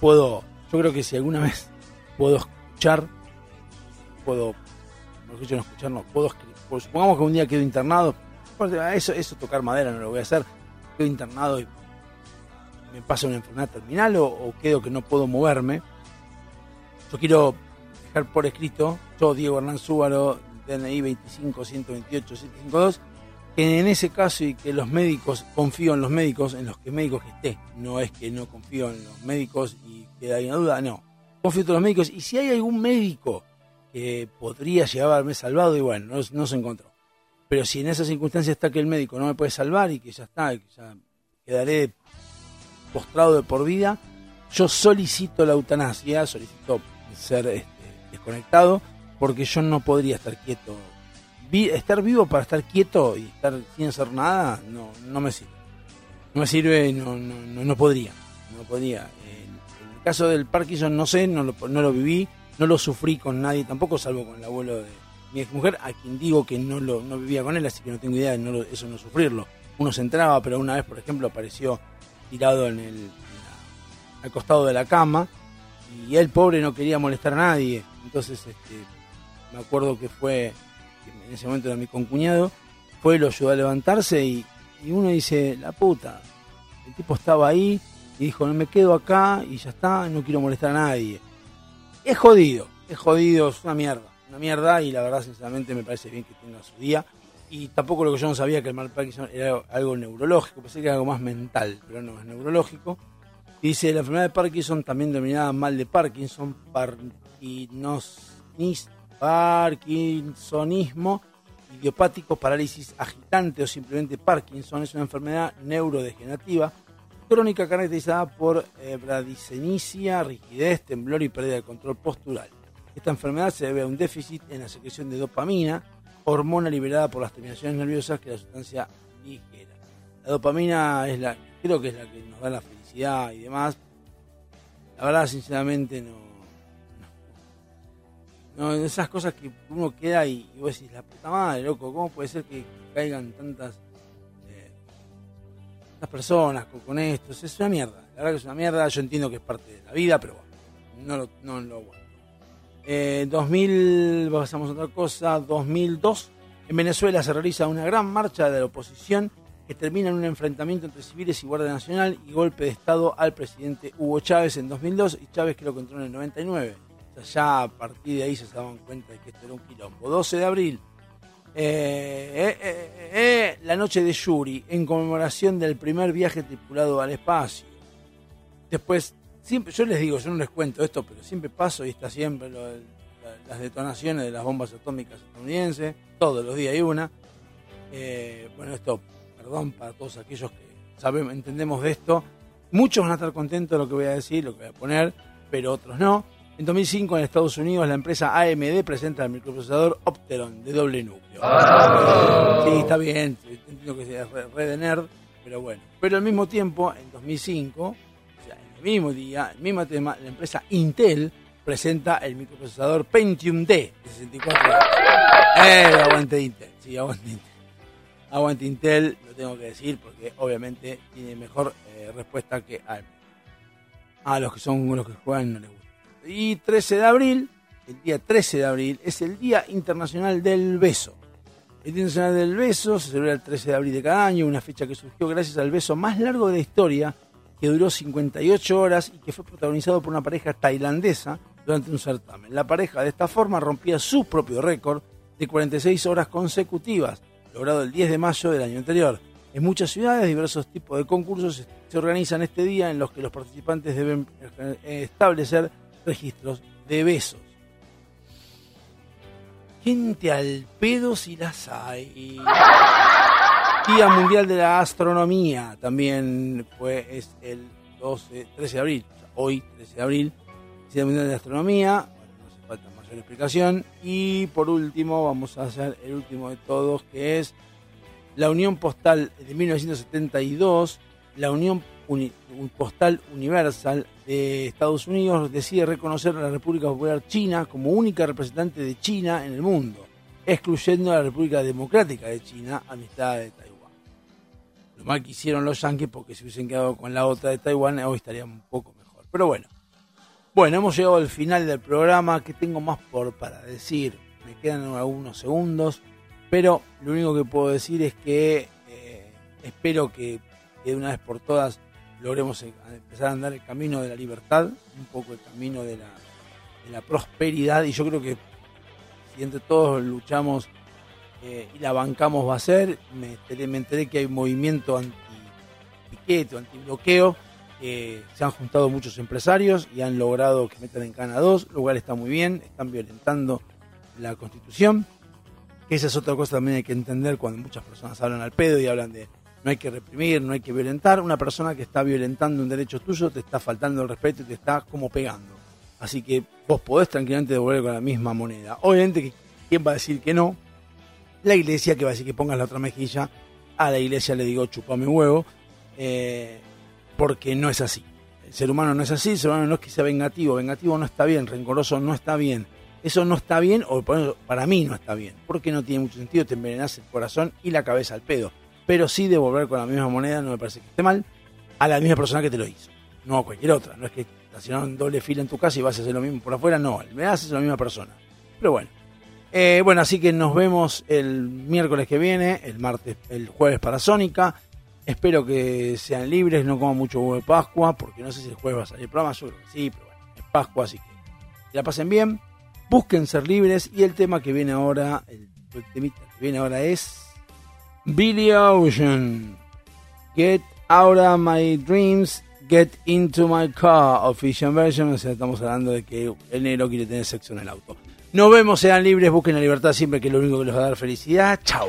puedo, yo creo que si alguna vez puedo escuchar, puedo, mejor dicho, no escuchar, no, puedo escribir. Pues supongamos que un día quedo internado, aparte, a eso, eso tocar madera no lo voy a hacer, quedo internado y me pasa una enfermedad terminal o, quedo que no puedo moverme. Yo quiero dejar por escrito, yo, Diego Hernán Súbaro, DNI 25 128 752, que en ese caso y que los médicos, confío en los médicos, en los que médicos que esté, no es que no confío en los médicos y queda ahí una duda, no. Confío en los médicos y si hay algún médico que podría llegar a haberme salvado, y bueno, no, no se encontró. Pero si en esas circunstancias está que el médico no me puede salvar y que ya está, que ya quedaré postrado de por vida, yo solicito la eutanasia, solicito ser este, desconectado, porque yo no podría estar quieto. Estar vivo para estar quieto y estar sin hacer nada, no, no me sirve. No me sirve, no, no, no, podría. No podría. En, el caso del Parkinson, no sé, no lo, no lo viví, no lo sufrí con nadie tampoco, salvo con el abuelo de mi exmujer, a quien digo que no lo no vivía con él, así que no tengo idea de eso no sufrirlo. Uno se entraba, pero una vez, por ejemplo, apareció tirado en el, al costado de la cama y él, pobre, no quería molestar a nadie. Entonces, este, me acuerdo que fue, en ese momento era mi concuñado, fue, lo ayudó a levantarse y, y uno dice, la puta, el tipo estaba ahí y dijo, no me quedo acá y ya está, no quiero molestar a nadie. Es jodido, es jodido, es una mierda, una mierda y la verdad, sinceramente, me parece bien que tenga su día. Y tampoco lo que yo no sabía que el mal Parkinson era algo neurológico, pensé que era algo más mental, pero no, es neurológico. Dice, la enfermedad de Parkinson, también denominada mal de Parkinson, parkinsonis- parkinsonismo idiopático, parálisis agitante o simplemente Parkinson, es una enfermedad neurodegenerativa crónica caracterizada por eh, bradicenicia, rigidez, temblor y pérdida de control postural. Esta enfermedad se debe a un déficit en la secreción de dopamina, hormona liberada por las terminaciones nerviosas que la sustancia ligera. La dopamina es la, creo que es la que nos da la felicidad y demás. La verdad, sinceramente, no. No, esas cosas que uno queda y, y vos decís, la puta madre, loco, ¿cómo puede ser que caigan tantas eh, tantas personas con, con esto? Es una mierda, la verdad que es una mierda. Yo entiendo que es parte de la vida, pero bueno, no lo, no lo aguanto. Eh, 2000, pasamos a otra cosa, 2002, en Venezuela se realiza una gran marcha de la oposición que termina en un enfrentamiento entre civiles y Guardia Nacional y golpe de Estado al presidente Hugo Chávez en 2002 y Chávez que lo entró en el 99. Ya a partir de ahí se daban cuenta de que esto era un quilombo. 12 de abril, eh, eh, eh, la noche de Yuri, en conmemoración del primer viaje tripulado al espacio. Después, siempre, yo les digo, yo no les cuento esto, pero siempre paso y está siempre las detonaciones de las bombas atómicas estadounidenses, todos los días hay una. Bueno, esto, perdón para todos aquellos que sabemos, entendemos de esto. Muchos van a estar contentos de lo que voy a decir, lo que voy a poner, pero otros no. En 2005 en Estados Unidos la empresa AMD presenta el microprocesador Opteron de doble núcleo. Sí, está bien, entiendo que sea re, re de nerd, pero bueno. Pero al mismo tiempo, en 2005, o sea, en el mismo día, el mismo tema, la empresa Intel presenta el microprocesador Pentium D de 64 Eh, aguante Intel, sí, aguante Intel. Aguante Intel, lo tengo que decir porque obviamente tiene mejor eh, respuesta que AMD. A los que son los que juegan no les gusta. Y 13 de abril, el día 13 de abril, es el Día Internacional del Beso. El Día Internacional del Beso se celebra el 13 de abril de cada año, una fecha que surgió gracias al beso más largo de la historia, que duró 58 horas y que fue protagonizado por una pareja tailandesa durante un certamen. La pareja de esta forma rompía su propio récord de 46 horas consecutivas, logrado el 10 de mayo del año anterior. En muchas ciudades, diversos tipos de concursos se organizan este día en los que los participantes deben eh, establecer registros de besos. Gente al pedo si las hay. Día Mundial de la Astronomía también fue es el 12, 13 de abril, o sea, hoy 13 de abril, Día Mundial de la Astronomía, bueno, no hace falta mayor explicación. Y por último vamos a hacer el último de todos que es la Unión Postal de 1972, la Unión Uni- Postal Universal de Estados Unidos decide reconocer a la República Popular China como única representante de China en el mundo, excluyendo a la República Democrática de China a mitad de Taiwán. Lo mal que hicieron los yanquis porque si hubiesen quedado con la otra de Taiwán hoy estarían un poco mejor. Pero bueno. Bueno, hemos llegado al final del programa. ¿Qué tengo más por para decir? Me quedan algunos segundos. Pero lo único que puedo decir es que eh, espero que, que de una vez por todas logremos eh, empezar a andar el camino de la libertad, un poco el camino de la, prosperidad. Y yo creo que si entre todos luchamos eh, y la bancamos va a ser, me enteré, que hay un movimiento anti-piquete, anti-bloqueo. se han juntado muchos empresarios y han logrado que metan en cana dos, lo cual está muy bien, están violentando la constitución. Esa es otra cosa también hay que entender cuando muchas personas hablan al pedo y hablan de no hay que reprimir, no hay que violentar. Una persona que está violentando un derecho tuyo te está faltando el respeto y te está como pegando. Así que vos podés tranquilamente devolver con la misma moneda. Obviamente, ¿quién va a decir que no? La iglesia que va a decir que pongas la otra mejilla. A la iglesia le digo chupame huevo. eh, porque no es así. El ser humano no es así, el ser humano no es que sea vengativo. Vengativo no está bien, rencoroso no está bien. Eso no está bien, o para mí no está bien. Porque no tiene mucho sentido, te envenenas el corazón y la cabeza al pedo. Pero sí devolver con la misma moneda no me parece que esté mal a la misma persona que te lo hizo. No a cualquier otra. No es que estacionaron doble fila en tu casa y vas a hacer lo mismo por afuera. No, me haces la misma persona. Pero bueno. Eh, bueno, así que nos vemos el miércoles que viene, el martes, el jueves para Sónica. Espero que sean libres, no coman mucho huevo de Pascua, porque no sé si el jueves va a salir el programa, yo creo que sí, pero bueno, es Pascua, así que la pasen bien, busquen ser libres y el tema que viene ahora, el temita que viene ahora es Billy Ocean, Get Out of My Dreams, Get Into My Car, official version, estamos hablando de que el negro quiere tener sexo en el auto. Nos vemos, sean libres, busquen la libertad siempre, que es lo único que les va a dar felicidad. Chau.